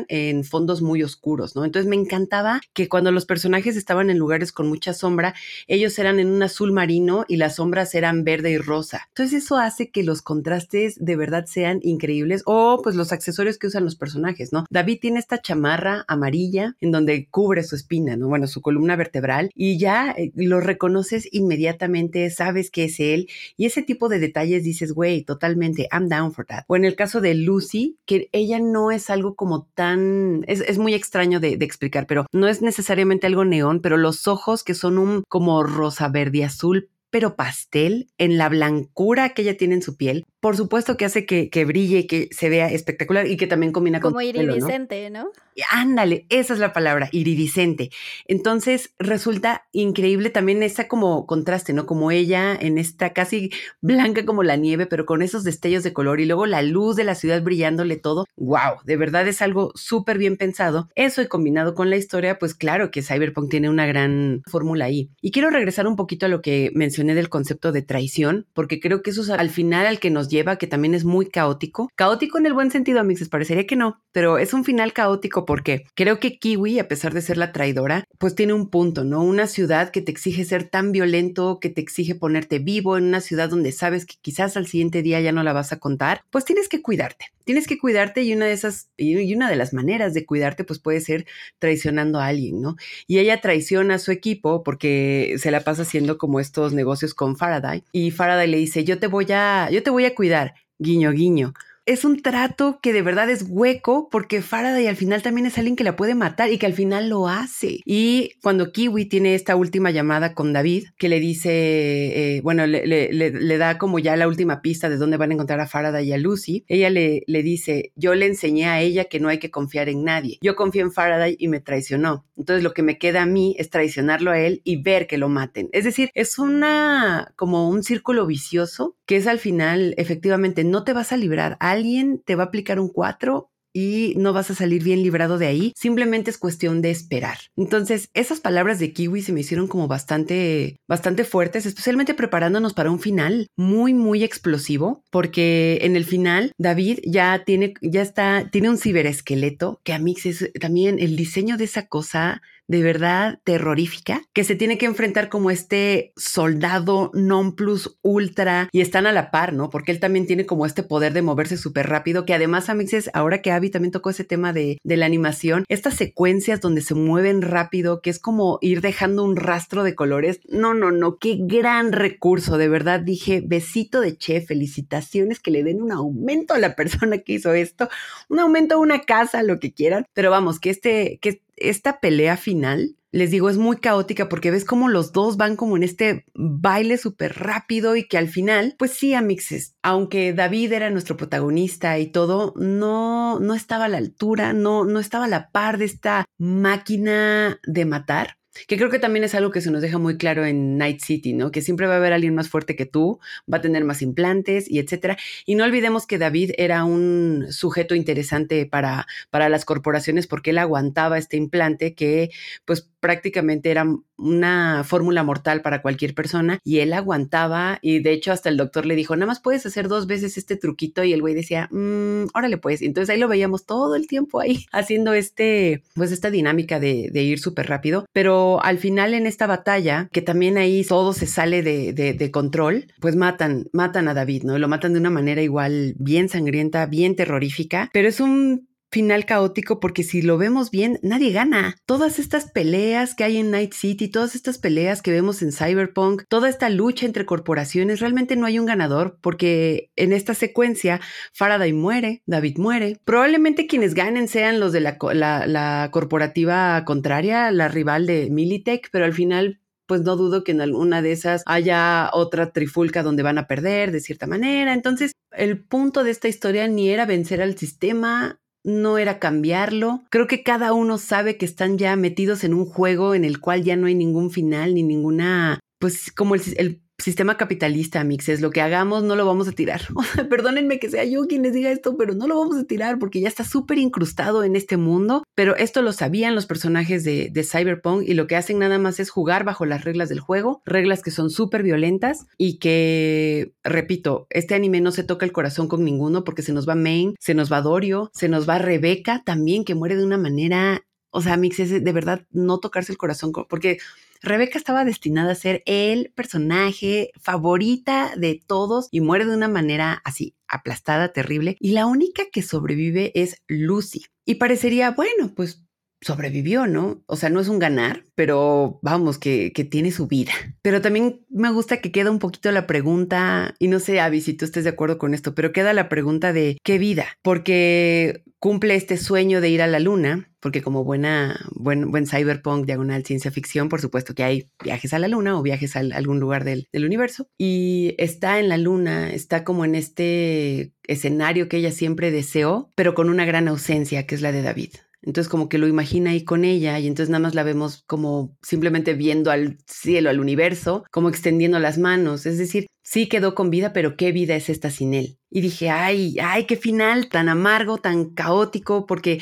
Speaker 2: en fondos muy oscuros, ¿no? Entonces me encantaba que cuando los personajes estaban en lugares con mucha sombra, ellos eran en un azul marino y las sombras eran verde y rosa. Entonces eso hace que los contrastes de verdad sean increíbles o pues los accesorios que usan los personajes, ¿no? David tiene esta chamarra amarilla en donde cubre su espina, ¿no? Bueno, su columna vertebral y ya eh, lo reconoces inmediatamente, sabes que es él y ese tipo de detalles dices, güey, totalmente, I'm down for that. O en el caso de Lucy, que ella no es algo como tan, es, es muy extraño de, de, explicar, pero no es necesariamente algo neón, pero los ojos que son un como rosa verde azul pero pastel en la blancura que ella tiene en su piel, por supuesto que hace que, que brille, que se vea espectacular y que también combina
Speaker 1: Como
Speaker 2: con
Speaker 1: iridiscente, ¿no?
Speaker 2: ¿no? Ándale, esa es la palabra, iridiscente. Entonces resulta increíble también esa como contraste, ¿no? Como ella en esta casi blanca como la nieve, pero con esos destellos de color y luego la luz de la ciudad brillándole todo. ¡Wow! De verdad es algo súper bien pensado. Eso y combinado con la historia, pues claro que Cyberpunk tiene una gran fórmula ahí. Y quiero regresar un poquito a lo que mencioné del concepto de traición, porque creo que eso es al final al que nos lleva, que también es muy caótico. Caótico en el buen sentido, amigos, parecería que no, pero es un final caótico porque creo que Kiwi, a pesar de ser la traidora, pues tiene un punto, ¿no? Una ciudad que te exige ser tan violento, que te exige ponerte vivo en una ciudad donde sabes que quizás al siguiente día ya no la vas a contar, pues tienes que cuidarte. Tienes que cuidarte y una de esas, y una de las maneras de cuidarte, pues puede ser traicionando a alguien, ¿no? Y ella traiciona a su equipo porque se la pasa haciendo como estos negocios con Faraday y Faraday le dice, yo te voy a, yo te voy a cuidar, guiño, guiño es un trato que de verdad es hueco porque Faraday al final también es alguien que la puede matar y que al final lo hace. Y cuando Kiwi tiene esta última llamada con David, que le dice, eh, bueno, le, da como ya la última pista de dónde van a encontrar a Faraday y a Lucy, ella le, le dice, yo le enseñé a ella que no hay que confiar en nadie. Yo confié en Faraday y me traicionó. Entonces lo que me queda a mí es traicionarlo a él y ver que lo maten. Es decir, es una como un círculo vicioso que es al final efectivamente no te vas a librar. Alguien te va a aplicar un 4 y no vas a salir bien librado de ahí, simplemente es cuestión de esperar. Entonces, esas palabras de Kiwi se me hicieron como bastante, bastante fuertes, especialmente preparándonos para un final muy, muy explosivo, porque en el final David ya tiene, ya está, tiene un ciberesqueleto que a mí también el diseño de esa cosa de verdad terrorífica, que se tiene que enfrentar como este soldado non plus ultra y están a la par, ¿no? Porque él también tiene como este poder de moverse súper rápido, que además a mixes, ahora que Abby también tocó ese tema de, la animación, estas secuencias donde se mueven rápido, que es como ir dejando un rastro de colores. No, no, no, qué gran recurso, de verdad dije, besito de che, felicitaciones que le den un aumento a la persona que hizo esto, un aumento a una casa, lo que quieran, pero vamos, que este, que esta pelea final, les digo, es muy caótica porque ves como los dos van como en este baile súper rápido y que al final, pues sí, amixes, aunque David era nuestro protagonista y todo, no, no estaba a la altura, no, no estaba a la par de esta máquina de matar. Que creo que también es algo que se nos deja muy claro en Night City, ¿no? Que siempre va a haber alguien más fuerte que tú, va a tener más implantes y etcétera. Y no olvidemos que David era un sujeto interesante para, para las corporaciones porque él aguantaba este implante que pues prácticamente era una fórmula mortal para cualquier persona y él aguantaba y de hecho hasta el doctor le dijo, nada más puedes hacer dos veces este truquito y el güey decía, mmm, órale pues, entonces ahí lo veíamos todo el tiempo ahí haciendo este, pues esta dinámica de, ir súper rápido, pero al final en esta batalla, que también ahí todo se sale de, de, de control, pues matan, matan a David, ¿no? Lo matan de una manera igual bien sangrienta, bien terrorífica, pero es un final caótico porque si lo vemos bien, nadie gana. Todas estas peleas que hay en Night City, todas estas peleas que vemos en Cyberpunk, toda esta lucha entre corporaciones, realmente no hay un ganador porque en esta secuencia Faraday muere, David muere. Probablemente quienes ganen sean los de la, corporativa contraria, la rival de Militech, pero al final pues no dudo que en alguna de esas haya otra trifulca donde van a perder de cierta manera. Entonces, el punto de esta historia ni era vencer al sistema, no era cambiarlo. Creo que cada uno sabe que están ya metidos en un juego en el cual ya no hay ningún final ni ninguna, pues como el, sistema capitalista, Mix, es lo que hagamos, no lo vamos a tirar. perdónenme que sea yo quien les diga esto, pero no lo vamos a tirar porque ya está súper incrustado en este mundo. Pero esto lo sabían los personajes de, Cyberpunk y lo que hacen nada más es jugar bajo las reglas del juego, reglas que son súper violentas y que, repito, este anime no se toca el corazón con ninguno porque se nos va Main, se nos va Dorio, se nos va Rebeca también, que muere de una manera, o sea, Mix, es de verdad no tocarse el corazón porque Rebeca estaba destinada a ser el personaje favorita de todos y muere de una manera así aplastada, terrible. Y la única que sobrevive es Lucy. Y parecería, bueno, pues sobrevivió, ¿no? O sea, no es un ganar, pero vamos, que, que, tiene su vida. Pero también me gusta que queda un poquito la pregunta, y no sé, Avi, si tú estés de acuerdo con esto, pero queda la pregunta de ¿qué vida? Porque cumple este sueño de ir a la luna, porque como buena, buen, buen cyberpunk, diagonal ciencia ficción, por supuesto que hay viajes a la luna o viajes a algún lugar del, del universo, y está en la luna, está como en este escenario que ella siempre deseó, pero con una gran ausencia, que es la de David. Entonces como que lo imagina ahí con ella y entonces nada más la vemos como simplemente viendo al cielo, al universo, como extendiendo las manos. Es decir, sí quedó con vida, pero ¿qué vida es esta sin él? Y dije, ay, ay, qué final tan amargo, tan caótico, porque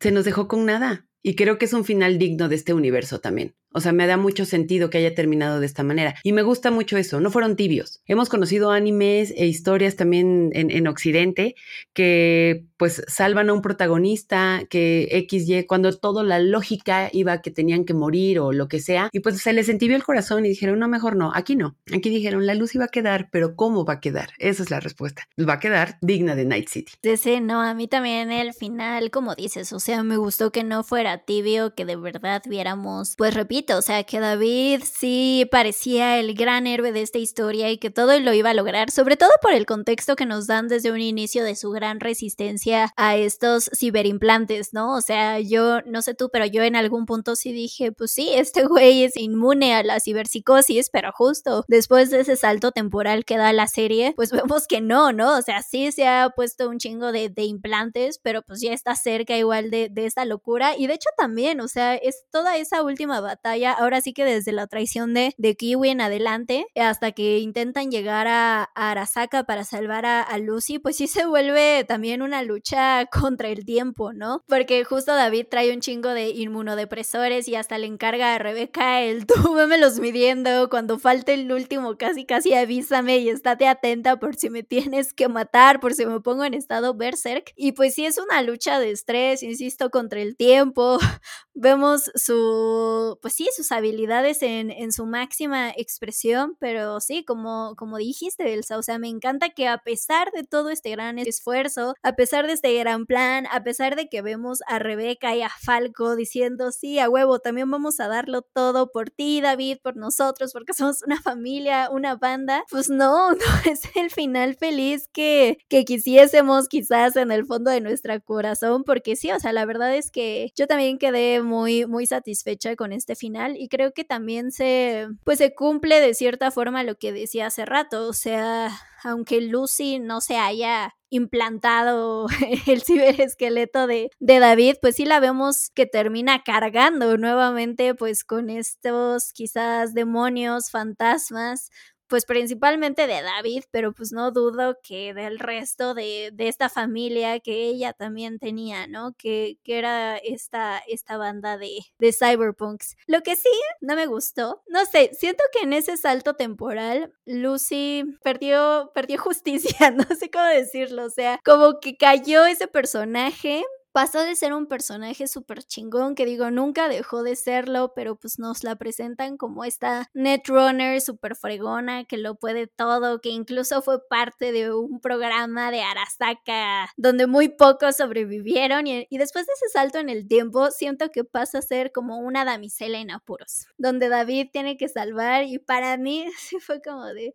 Speaker 2: se nos dejó con nada. Y creo que es un final digno de este universo también. O sea, me da mucho sentido que haya terminado de esta manera. Y me gusta mucho eso, no fueron tibios. Hemos conocido animes e historias también en, Occidente que pues salvan a un protagonista, que X, Y, cuando toda la lógica iba que tenían que morir o lo que sea. Y pues se les entibió el corazón y dijeron, no, mejor no, aquí no. Aquí dijeron, la luz iba a quedar, pero ¿cómo va a quedar? Esa es la respuesta. Va a quedar digna de Night City.
Speaker 1: Sí, no, a mí también el final, como dices, o sea, me gustó que no fuera tibio, que de verdad viéramos, pues repito, o sea, que David sí parecía el gran héroe de esta historia y que todo lo iba a lograr, sobre todo por el contexto que nos dan desde un inicio de su gran resistencia a estos ciberimplantes, ¿no? O sea, yo no sé tú, pero yo en algún punto sí dije, pues sí, este güey es inmune a la ciberpsicosis, pero justo después de ese salto temporal que da la serie, pues vemos que no, ¿no? O sea, sí se ha puesto un chingo de, implantes, pero pues ya está cerca igual de, de esta locura y de hecho también, o sea, es toda esa última batalla ahora sí que desde la traición de, de Kiwi en adelante, hasta que intentan llegar a, Arasaka para salvar a, Lucy, pues sí se vuelve también una lucha contra el tiempo, ¿no? Porque justo David trae un chingo de inmunodepresores y hasta le encarga a Rebeca el tú los midiendo, cuando falte el último casi casi avísame y estate atenta por si me tienes que matar, por si me pongo en estado berserk. Y pues sí es una lucha de estrés, insisto, contra el tiempo. Vemos su, pues sí, sus habilidades en, en, su máxima expresión, pero sí, como, como dijiste, Elsa, o sea, me encanta que a pesar de todo este gran esfuerzo, a pesar de este gran plan, a pesar de que vemos a Rebeca y a Falco diciendo, sí, a huevo, también vamos a darlo todo por ti, David, por nosotros, porque somos una familia, una banda, pues no, no es el final feliz que, que quisiésemos quizás en el fondo de nuestro corazón, porque sí, o sea, la verdad es que yo también quedé muy, muy satisfecha con este final y creo que también se pues se cumple de cierta forma lo que decía hace rato, o sea, aunque Lucy no se haya implantado el ciberesqueleto de, de David, pues sí la vemos que termina cargando nuevamente pues con estos quizás demonios, fantasmas pues principalmente de David, pero pues no dudo que del resto de, de esta familia que ella también tenía, ¿no? Que, que era esta, esta banda de, de cyberpunks. Lo que sí no me gustó, no sé, siento que en ese salto temporal Lucy perdió, perdió justicia, no sé cómo decirlo, o sea, como que cayó ese personaje pasó de ser un personaje súper chingón, que digo, nunca dejó de serlo, pero pues nos la presentan como esta netrunner súper fregona, que lo puede todo, que incluso fue parte de un programa de Arasaka, donde muy pocos sobrevivieron, y, después de ese salto en el tiempo, siento que pasa a ser como una damisela en apuros, donde David tiene que salvar, y para mí sí fue como de...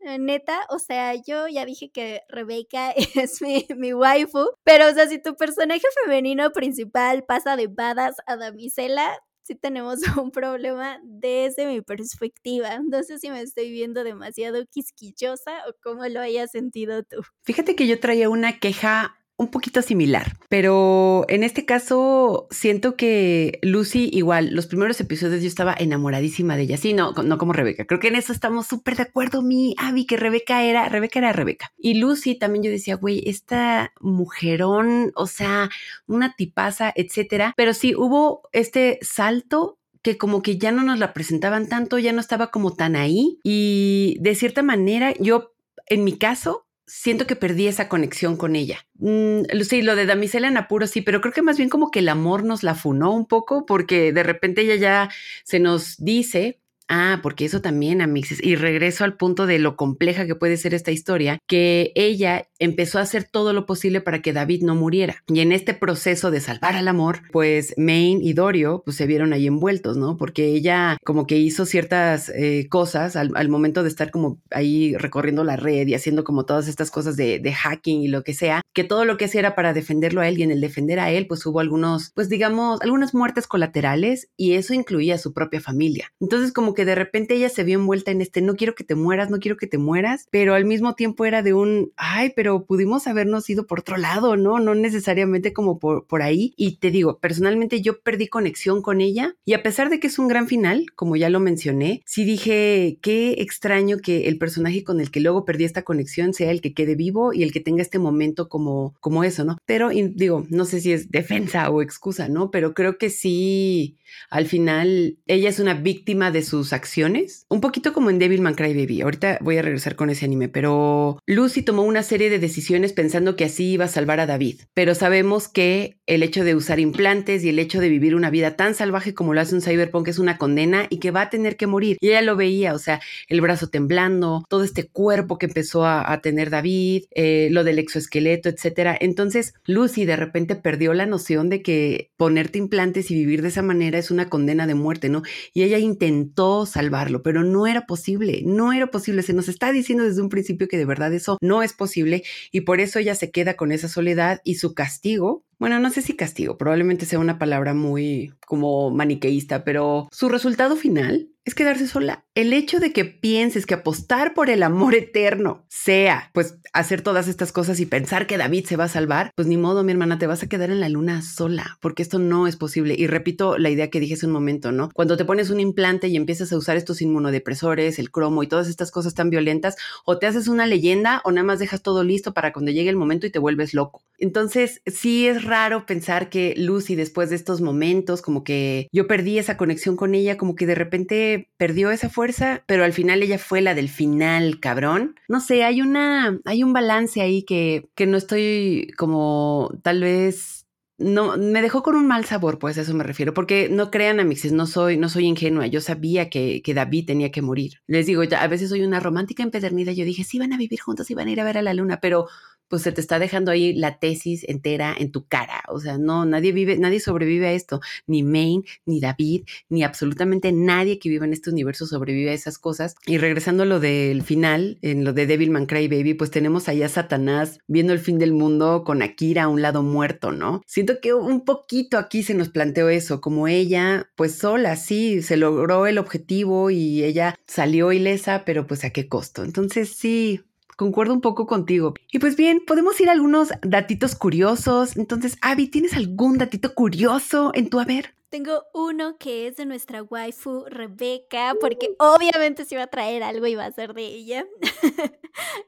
Speaker 1: neta, o sea, yo ya dije que Rebeca es mi, mi waifu, pero o sea, si tu personaje femenino principal pasa de badass a damisela, sí tenemos un problema desde mi perspectiva. No sé si me estoy viendo demasiado quisquillosa o cómo lo hayas sentido tú.
Speaker 2: Fíjate que yo traía una queja un poquito similar, pero en este caso siento que Lucy igual, los primeros episodios yo estaba enamoradísima de ella, sí, no, no como Rebeca, creo que en eso estamos súper de acuerdo, mi Abby, que Rebeca era, Rebeca era Rebeca. Y Lucy también yo decía, güey, esta mujerón, o sea, una tipaza, etcétera, pero sí hubo este salto que como que ya no nos la presentaban tanto, ya no estaba como tan ahí y de cierta manera yo, en mi caso, siento que perdí esa conexión con ella. Mm, sí, lo de damisela en apuro sí, pero creo que más bien como que el amor nos la funó un poco porque de repente ella ya se nos dice Ah, porque eso también, Amixes. Y regreso al punto de lo compleja que puede ser esta historia, que ella empezó a hacer todo lo posible para que David no muriera. Y en este proceso de salvar al amor, pues Maine y Dorio pues se vieron ahí envueltos, ¿no? Porque ella como que hizo ciertas eh, cosas al, momento de estar como ahí recorriendo la red y haciendo como todas estas cosas de, de hacking y lo que sea, que todo lo que hacía era para defenderlo a él y en el defender a él pues hubo algunos, pues digamos, algunas muertes colaterales y eso incluía a su propia familia. Entonces como que de repente ella se vio envuelta en este, no quiero que te mueras, no quiero que te mueras, pero al mismo tiempo era de un, ay, pero pudimos habernos ido por otro lado, ¿no? No necesariamente como por, por ahí. Y te digo, personalmente yo perdí conexión con ella y a pesar de que es un gran final, como ya lo mencioné, sí dije, qué extraño que el personaje con el que luego perdí esta conexión sea el que quede vivo y el que tenga este momento como, como eso, ¿no? Pero digo, no sé si es defensa o excusa, ¿no? Pero creo que sí al final ella es una víctima de sus acciones, un poquito como en Devilman Crybaby. Ahorita voy a regresar con ese anime, pero Lucy tomó una serie de decisiones pensando que así iba a salvar a David, pero sabemos que el hecho de usar implantes y el hecho de vivir una vida tan salvaje como lo hace un cyberpunk es una condena y que va a tener que morir. Y ella lo veía, o sea, el brazo temblando, todo este cuerpo que empezó a, tener David, eh, lo del exoesqueleto, etcétera. Entonces Lucy de repente perdió la noción de que ponerte implantes y vivir de esa manera es una condena de muerte, ¿no? Y ella intentó salvarlo, pero no era posible, no era posible. Se nos está diciendo desde un principio que de verdad eso no es posible y por eso ella se queda con esa soledad y su castigo bueno, no sé si castigo, probablemente sea una palabra muy como maniqueísta, pero su resultado final es quedarse sola. El hecho de que pienses que apostar por el amor eterno sea, pues, hacer todas estas cosas y pensar que David se va a salvar, pues ni modo, mi hermana, te vas a quedar en la luna sola, porque esto no es posible. Y repito la idea que dije hace un momento, ¿no? Cuando te pones un implante y empiezas a usar estos inmunodepresores, el cromo y todas estas cosas tan violentas, o te haces una leyenda o nada más dejas todo listo para cuando llegue el momento y te vuelves loco. Entonces, sí es raro pensar que Lucy, después de estos momentos, como que yo perdí esa conexión con ella, como que de repente perdió esa fuerza, pero al final ella fue la del final, cabrón. No sé, hay una, hay un balance ahí que, que no estoy como tal vez no, me dejó con un mal sabor, pues a eso me refiero, porque no crean, amixes, no soy, no soy ingenua, yo sabía que, que David tenía que morir. Les digo, a veces soy una romántica empedernida, yo dije, sí van a vivir juntos y van a ir a ver a la luna, pero pues se te está dejando ahí la tesis entera en tu cara. O sea, no, nadie vive, nadie sobrevive a esto. Ni Maine, ni David, ni absolutamente nadie que viva en este universo sobrevive a esas cosas. Y regresando a lo del final, en lo de Devilman Cry Baby, pues tenemos allá a Satanás viendo el fin del mundo con Akira a un lado muerto, ¿no? Siento que un poquito aquí se nos planteó eso, como ella, pues sola, sí, se logró el objetivo y ella salió ilesa, pero pues a qué costo. Entonces sí, concuerdo un poco contigo. Y pues bien, podemos ir a algunos datitos curiosos. Entonces, Abby, ¿tienes algún datito curioso en tu haber?
Speaker 1: Tengo uno que es de nuestra waifu Rebeca, porque obviamente se iba a traer algo y va a ser de ella.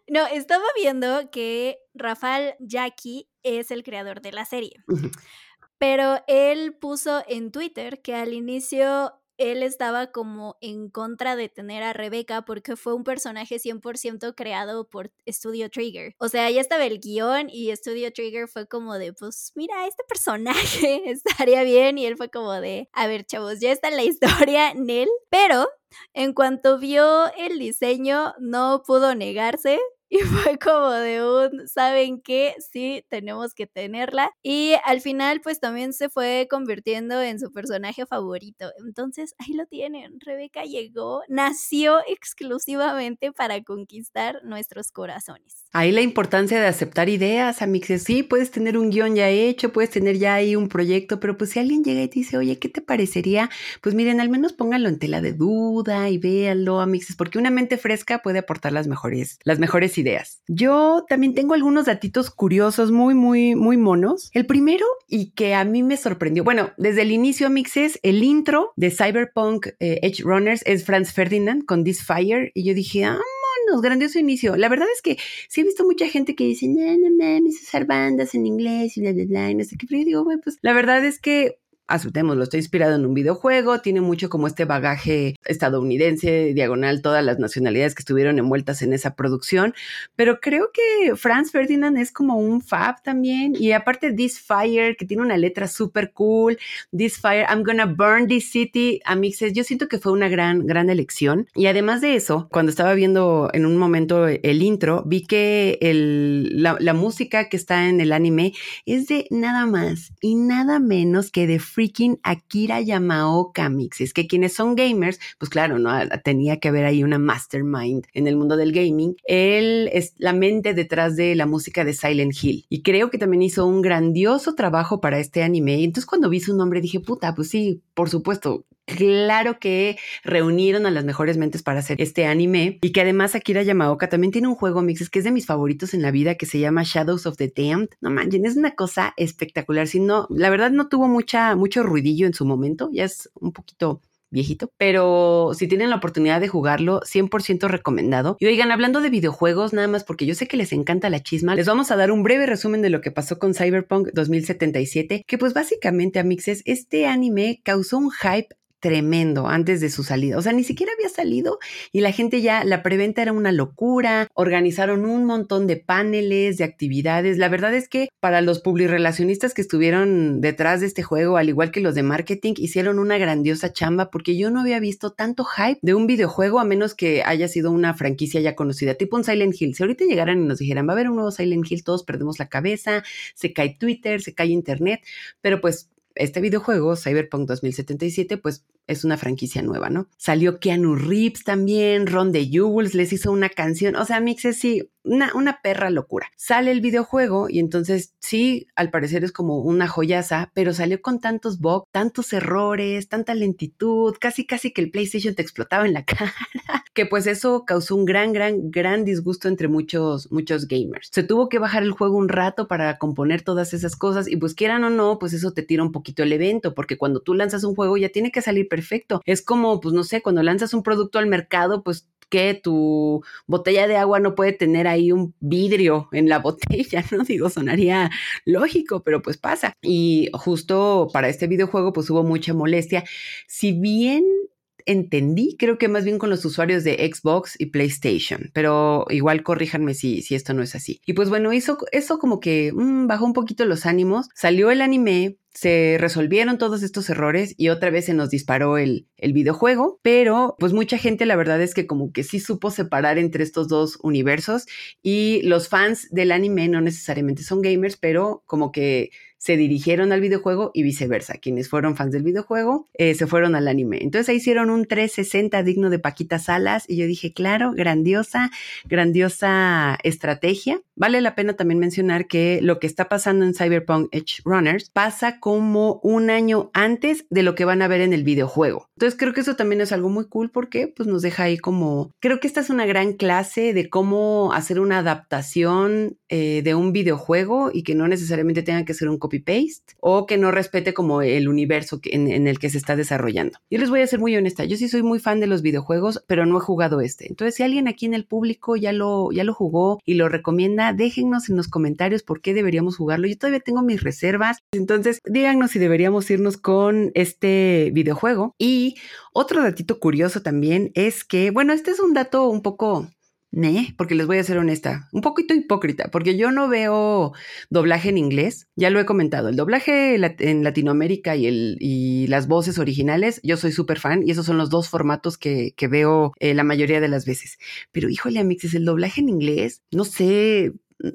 Speaker 1: no, estaba viendo que Rafael Jackie es el creador de la serie. Pero él puso en Twitter que al inicio él estaba como en contra de tener a Rebeca porque fue un personaje 100% creado por Studio Trigger. O sea, ya estaba el guion y Studio Trigger fue como de, pues mira, este personaje estaría bien y él fue como de, a ver chavos, ya está la historia, Nel. Pero en cuanto vio el diseño, no pudo negarse y fue como de un, ¿saben qué? Sí, tenemos que tenerla. Y al final, pues también se fue convirtiendo en su personaje favorito. Entonces, ahí lo tienen. Rebeca llegó, nació exclusivamente para conquistar nuestros corazones.
Speaker 2: Ahí la importancia de aceptar ideas, amixes. Sí, puedes tener un guion ya hecho, puedes tener ya ahí un proyecto, pero pues si alguien llega y te dice, oye, ¿qué te parecería? Pues miren, al menos pónganlo en tela de duda y véanlo, amixes, porque una mente fresca puede aportar las mejores, las mejores ideas. Yo también tengo algunos datitos curiosos, muy, muy, muy monos. El primero, y que a mí me sorprendió, bueno, desde el inicio, Mixes, el intro de Cyberpunk eh, Edge Runners es Franz Ferdinand con This Fire, y yo dije, ah, grandioso inicio. La verdad es que sí he visto mucha gente que dice, no, no mames, usar bandas en inglés y bla, bla, bla, y no sé qué, pero yo digo, bueno, pues la verdad es que lo está inspirado en un videojuego, tiene mucho como este bagaje estadounidense, diagonal, todas las nacionalidades que estuvieron envueltas en esa producción, pero creo que Franz Ferdinand es como un fab también, y aparte This Fire, que tiene una letra súper cool, This Fire, I'm gonna burn this city, amixes, yo siento que fue una gran, gran elección, y además de eso, cuando estaba viendo en un momento el intro, vi que el, la música que está en el anime es de nada más y nada menos que de freaking Akira Yamaoka Es que quienes son gamers, pues claro, ¿no? Tenía que haber ahí una mastermind en el mundo del gaming. Él es la mente detrás de la música de Silent Hill. Y creo que también hizo un grandioso trabajo para este anime. Entonces cuando vi su nombre dije, puta, pues sí, por supuesto, claro que reunieron a las mejores mentes para hacer este anime y que además Akira Yamaoka también tiene un juego mixes que es de mis favoritos en la vida que se llama Shadows of the Damned. No manchen, es una cosa espectacular. Si no, la verdad no tuvo mucha, mucho ruidillo en su momento, ya es un poquito viejito, pero si tienen la oportunidad de jugarlo, 100% recomendado. Y oigan, hablando de videojuegos, nada más porque yo sé que les encanta la chisma, les vamos a dar un breve resumen de lo que pasó con Cyberpunk 2077, que pues básicamente a Mixes, este anime causó un hype tremendo antes de su salida. O sea, ni siquiera había salido y la gente ya, la preventa era una locura. Organizaron un montón de paneles, de actividades. La verdad es que para los publirelacionistas que estuvieron detrás de este juego, al igual que los de marketing, hicieron una grandiosa chamba porque yo no había visto tanto hype de un videojuego a menos que haya sido una franquicia ya conocida, tipo un Silent Hill. Si ahorita llegaran y nos dijeran, va a haber un nuevo Silent Hill, todos perdemos la cabeza, se cae Twitter, se cae Internet, pero pues este videojuego, Cyberpunk 2077, pues es una franquicia nueva, ¿no? Salió Keanu Reeves también, Ron de Jules les hizo una canción, o sea, Mixes sí, una, una perra locura. Sale el videojuego y entonces sí, al parecer es como una joyaza, pero salió con tantos bugs, tantos errores, tanta lentitud, casi casi que el PlayStation te explotaba en la cara, que pues eso causó un gran, gran, gran disgusto entre muchos, muchos gamers. Se tuvo que bajar el juego un rato para componer todas esas cosas y pues quieran o no, pues eso te tira un poquito el evento, porque cuando tú lanzas un juego ya tiene que salir. Es como, pues no sé, cuando lanzas un producto al mercado, pues que tu botella de agua no puede tener ahí un vidrio en la botella, ¿no? Digo, sonaría lógico, pero pues pasa. Y justo para este videojuego pues hubo mucha molestia. Si bien entendí, creo que más bien con los usuarios de Xbox y PlayStation, pero igual corríjanme si, si esto no es así. Y pues bueno, hizo eso como que mm, bajó un poquito los ánimos, salió el anime se resolvieron todos estos errores y otra vez se nos disparó el, el, videojuego, pero pues mucha gente la verdad es que como que sí supo separar entre estos dos universos y los fans del anime no necesariamente son gamers, pero como que se dirigieron al videojuego y viceversa. Quienes fueron fans del videojuego eh, se fueron al anime. Entonces ahí hicieron un 360 digno de Paquita Salas y yo dije, claro, grandiosa, grandiosa estrategia. Vale la pena también mencionar que lo que está pasando en Cyberpunk Edge Runners pasa como un año antes de lo que van a ver en el videojuego. Entonces creo que eso también es algo muy cool porque pues nos deja ahí como, creo que esta es una gran clase de cómo hacer una adaptación eh, de un videojuego y que no necesariamente tenga que ser un copy-paste o que no respete como el universo en, el que se está desarrollando. Yo les voy a ser muy honesta, yo sí soy muy fan de los videojuegos, pero no he jugado este. Entonces, si alguien aquí en el público ya lo, ya lo jugó y lo recomienda, déjennos en los comentarios por qué deberíamos jugarlo. Yo todavía tengo mis reservas, entonces díganos si deberíamos irnos con este videojuego. Y otro datito curioso también es que, bueno, este es un dato un poco porque les voy a ser honesta, un poquito hipócrita, porque yo no veo doblaje en inglés, ya lo he comentado, el doblaje en Latinoamérica y, el, y las voces originales, yo soy súper fan y esos son los dos formatos que, veo eh, la mayoría de las veces. Pero híjole, Amixes, el doblaje en inglés, no sé,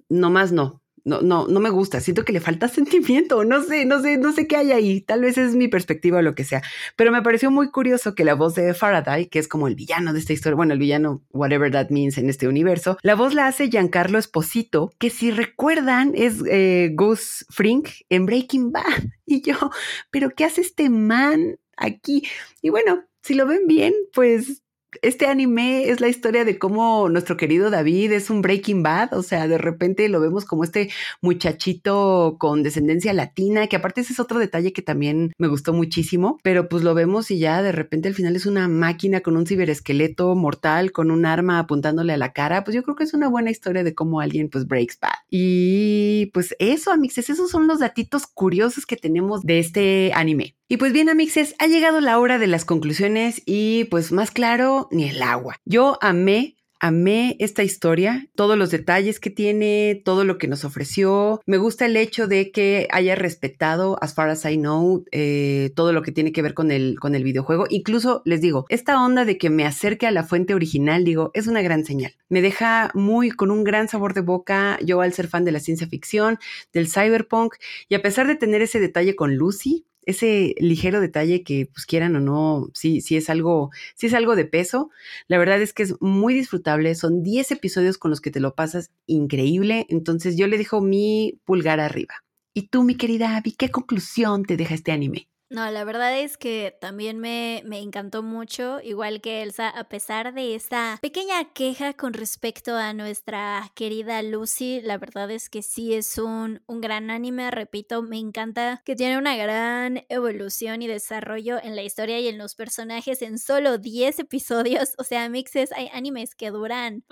Speaker 2: nomás no no, no, no me gusta, siento que le falta sentimiento, no sé, no sé, no sé qué hay ahí, tal vez es mi perspectiva o lo que sea, pero me pareció muy curioso que la voz de Faraday, que es como el villano de esta historia, bueno, el villano, whatever that means en este universo, la voz la hace Giancarlo Esposito, que si recuerdan es eh, Gus Frink en Breaking Bad, y yo, pero ¿qué hace este man aquí? Y bueno, si lo ven bien, pues este anime es la historia de cómo nuestro querido David es un Breaking Bad, o sea, de repente lo vemos como este muchachito con descendencia latina, que aparte ese es otro detalle que también me gustó muchísimo, pero pues lo vemos y ya de repente al final es una máquina con un ciberesqueleto mortal, con un arma apuntándole a la cara, pues yo creo que es una buena historia de cómo alguien pues breaks bad. Y pues eso, amixes, esos son los datitos curiosos que tenemos de este anime. Y pues bien, amixes, ha llegado la hora de las conclusiones y pues más claro, ni el agua. Yo amé Amé esta historia, todos los detalles que tiene, todo lo que nos ofreció. Me gusta el hecho de que haya respetado, as far as I know, eh, todo lo que tiene que ver con el, con el videojuego. Incluso les digo, esta onda de que me acerque a la fuente original, digo, es una gran señal. Me deja muy con un gran sabor de boca. Yo al ser fan de la ciencia ficción, del cyberpunk, y a pesar de tener ese detalle con Lucy, ese ligero detalle que pues quieran o no, sí, sí es algo, sí es algo de peso. La verdad es que es muy disfrutable, son 10 episodios con los que te lo pasas increíble, entonces yo le dejo mi pulgar arriba. Y tú, mi querida Abby, ¿qué conclusión te deja este anime?
Speaker 1: No, la verdad es que también me, me, encantó mucho, igual que Elsa, a pesar de esta pequeña queja con respecto a nuestra querida Lucy, la verdad es que sí es un, un gran anime, repito, me encanta que tiene una gran evolución y desarrollo en la historia y en los personajes en solo 10 episodios, o sea, mixes, hay animes que duran,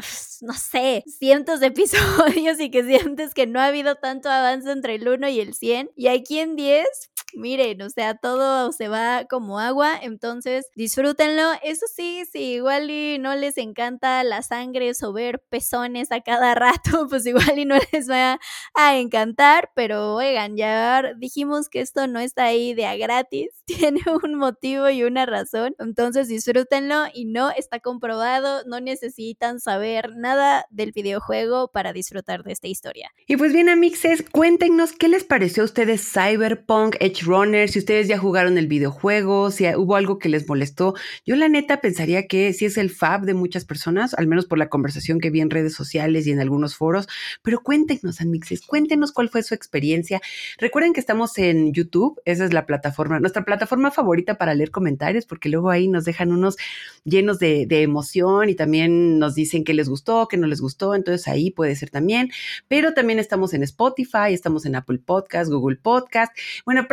Speaker 1: no sé, cientos de episodios y que sientes que no ha habido tanto avance entre el 1 y el 100, y aquí en 10, miren, o sea, todo se va como agua, entonces disfrútenlo. Eso sí, si igual y no les encanta la sangre o ver pezones a cada rato, pues igual y no les va a encantar, pero oigan, ya dijimos que esto no está ahí de a gratis, tiene un motivo y una razón, entonces disfrútenlo y no está comprobado, no necesitan saber nada del videojuego para disfrutar de esta historia.
Speaker 2: Y pues bien, amixes, cuéntenos qué les pareció a ustedes Cyberpunk, Edge Runner, si ustedes ya jugaron el videojuego, si hubo algo que les molestó. Yo la neta pensaría que sí es el fab de muchas personas, al menos por la conversación que vi en redes sociales y en algunos foros, pero cuéntenos, Anmixes, cuéntenos cuál fue su experiencia. Recuerden que estamos en YouTube, esa es la plataforma, nuestra plataforma favorita para leer comentarios, porque luego ahí nos dejan unos llenos de, de emoción y también nos dicen qué les gustó, qué no les gustó, entonces ahí puede ser también, pero también estamos en Spotify, estamos en Apple Podcast, Google Podcast, bueno,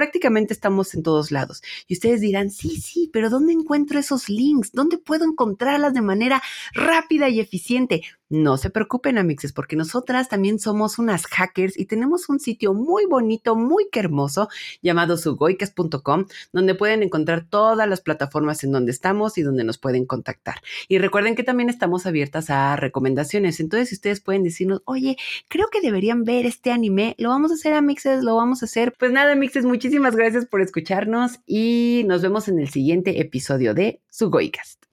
Speaker 2: estamos en todos lados. Y ustedes dirán, sí, sí, pero ¿dónde encuentro esos links? ¿Dónde puedo encontrarlas de manera rápida y eficiente? No se preocupen, amixes, porque nosotras también somos unas hackers y tenemos un sitio muy bonito, muy hermoso, llamado sugoicas.com, donde pueden encontrar todas las plataformas en donde estamos y donde nos pueden contactar. Y recuerden que también estamos abiertas a recomendaciones. Entonces, si ustedes pueden decirnos, oye, creo que deberían ver este anime, lo vamos a hacer, amixes, lo vamos a hacer. Pues nada, amixes, muchísimas gracias por escucharnos y nos vemos en el siguiente episodio de Sugoicast.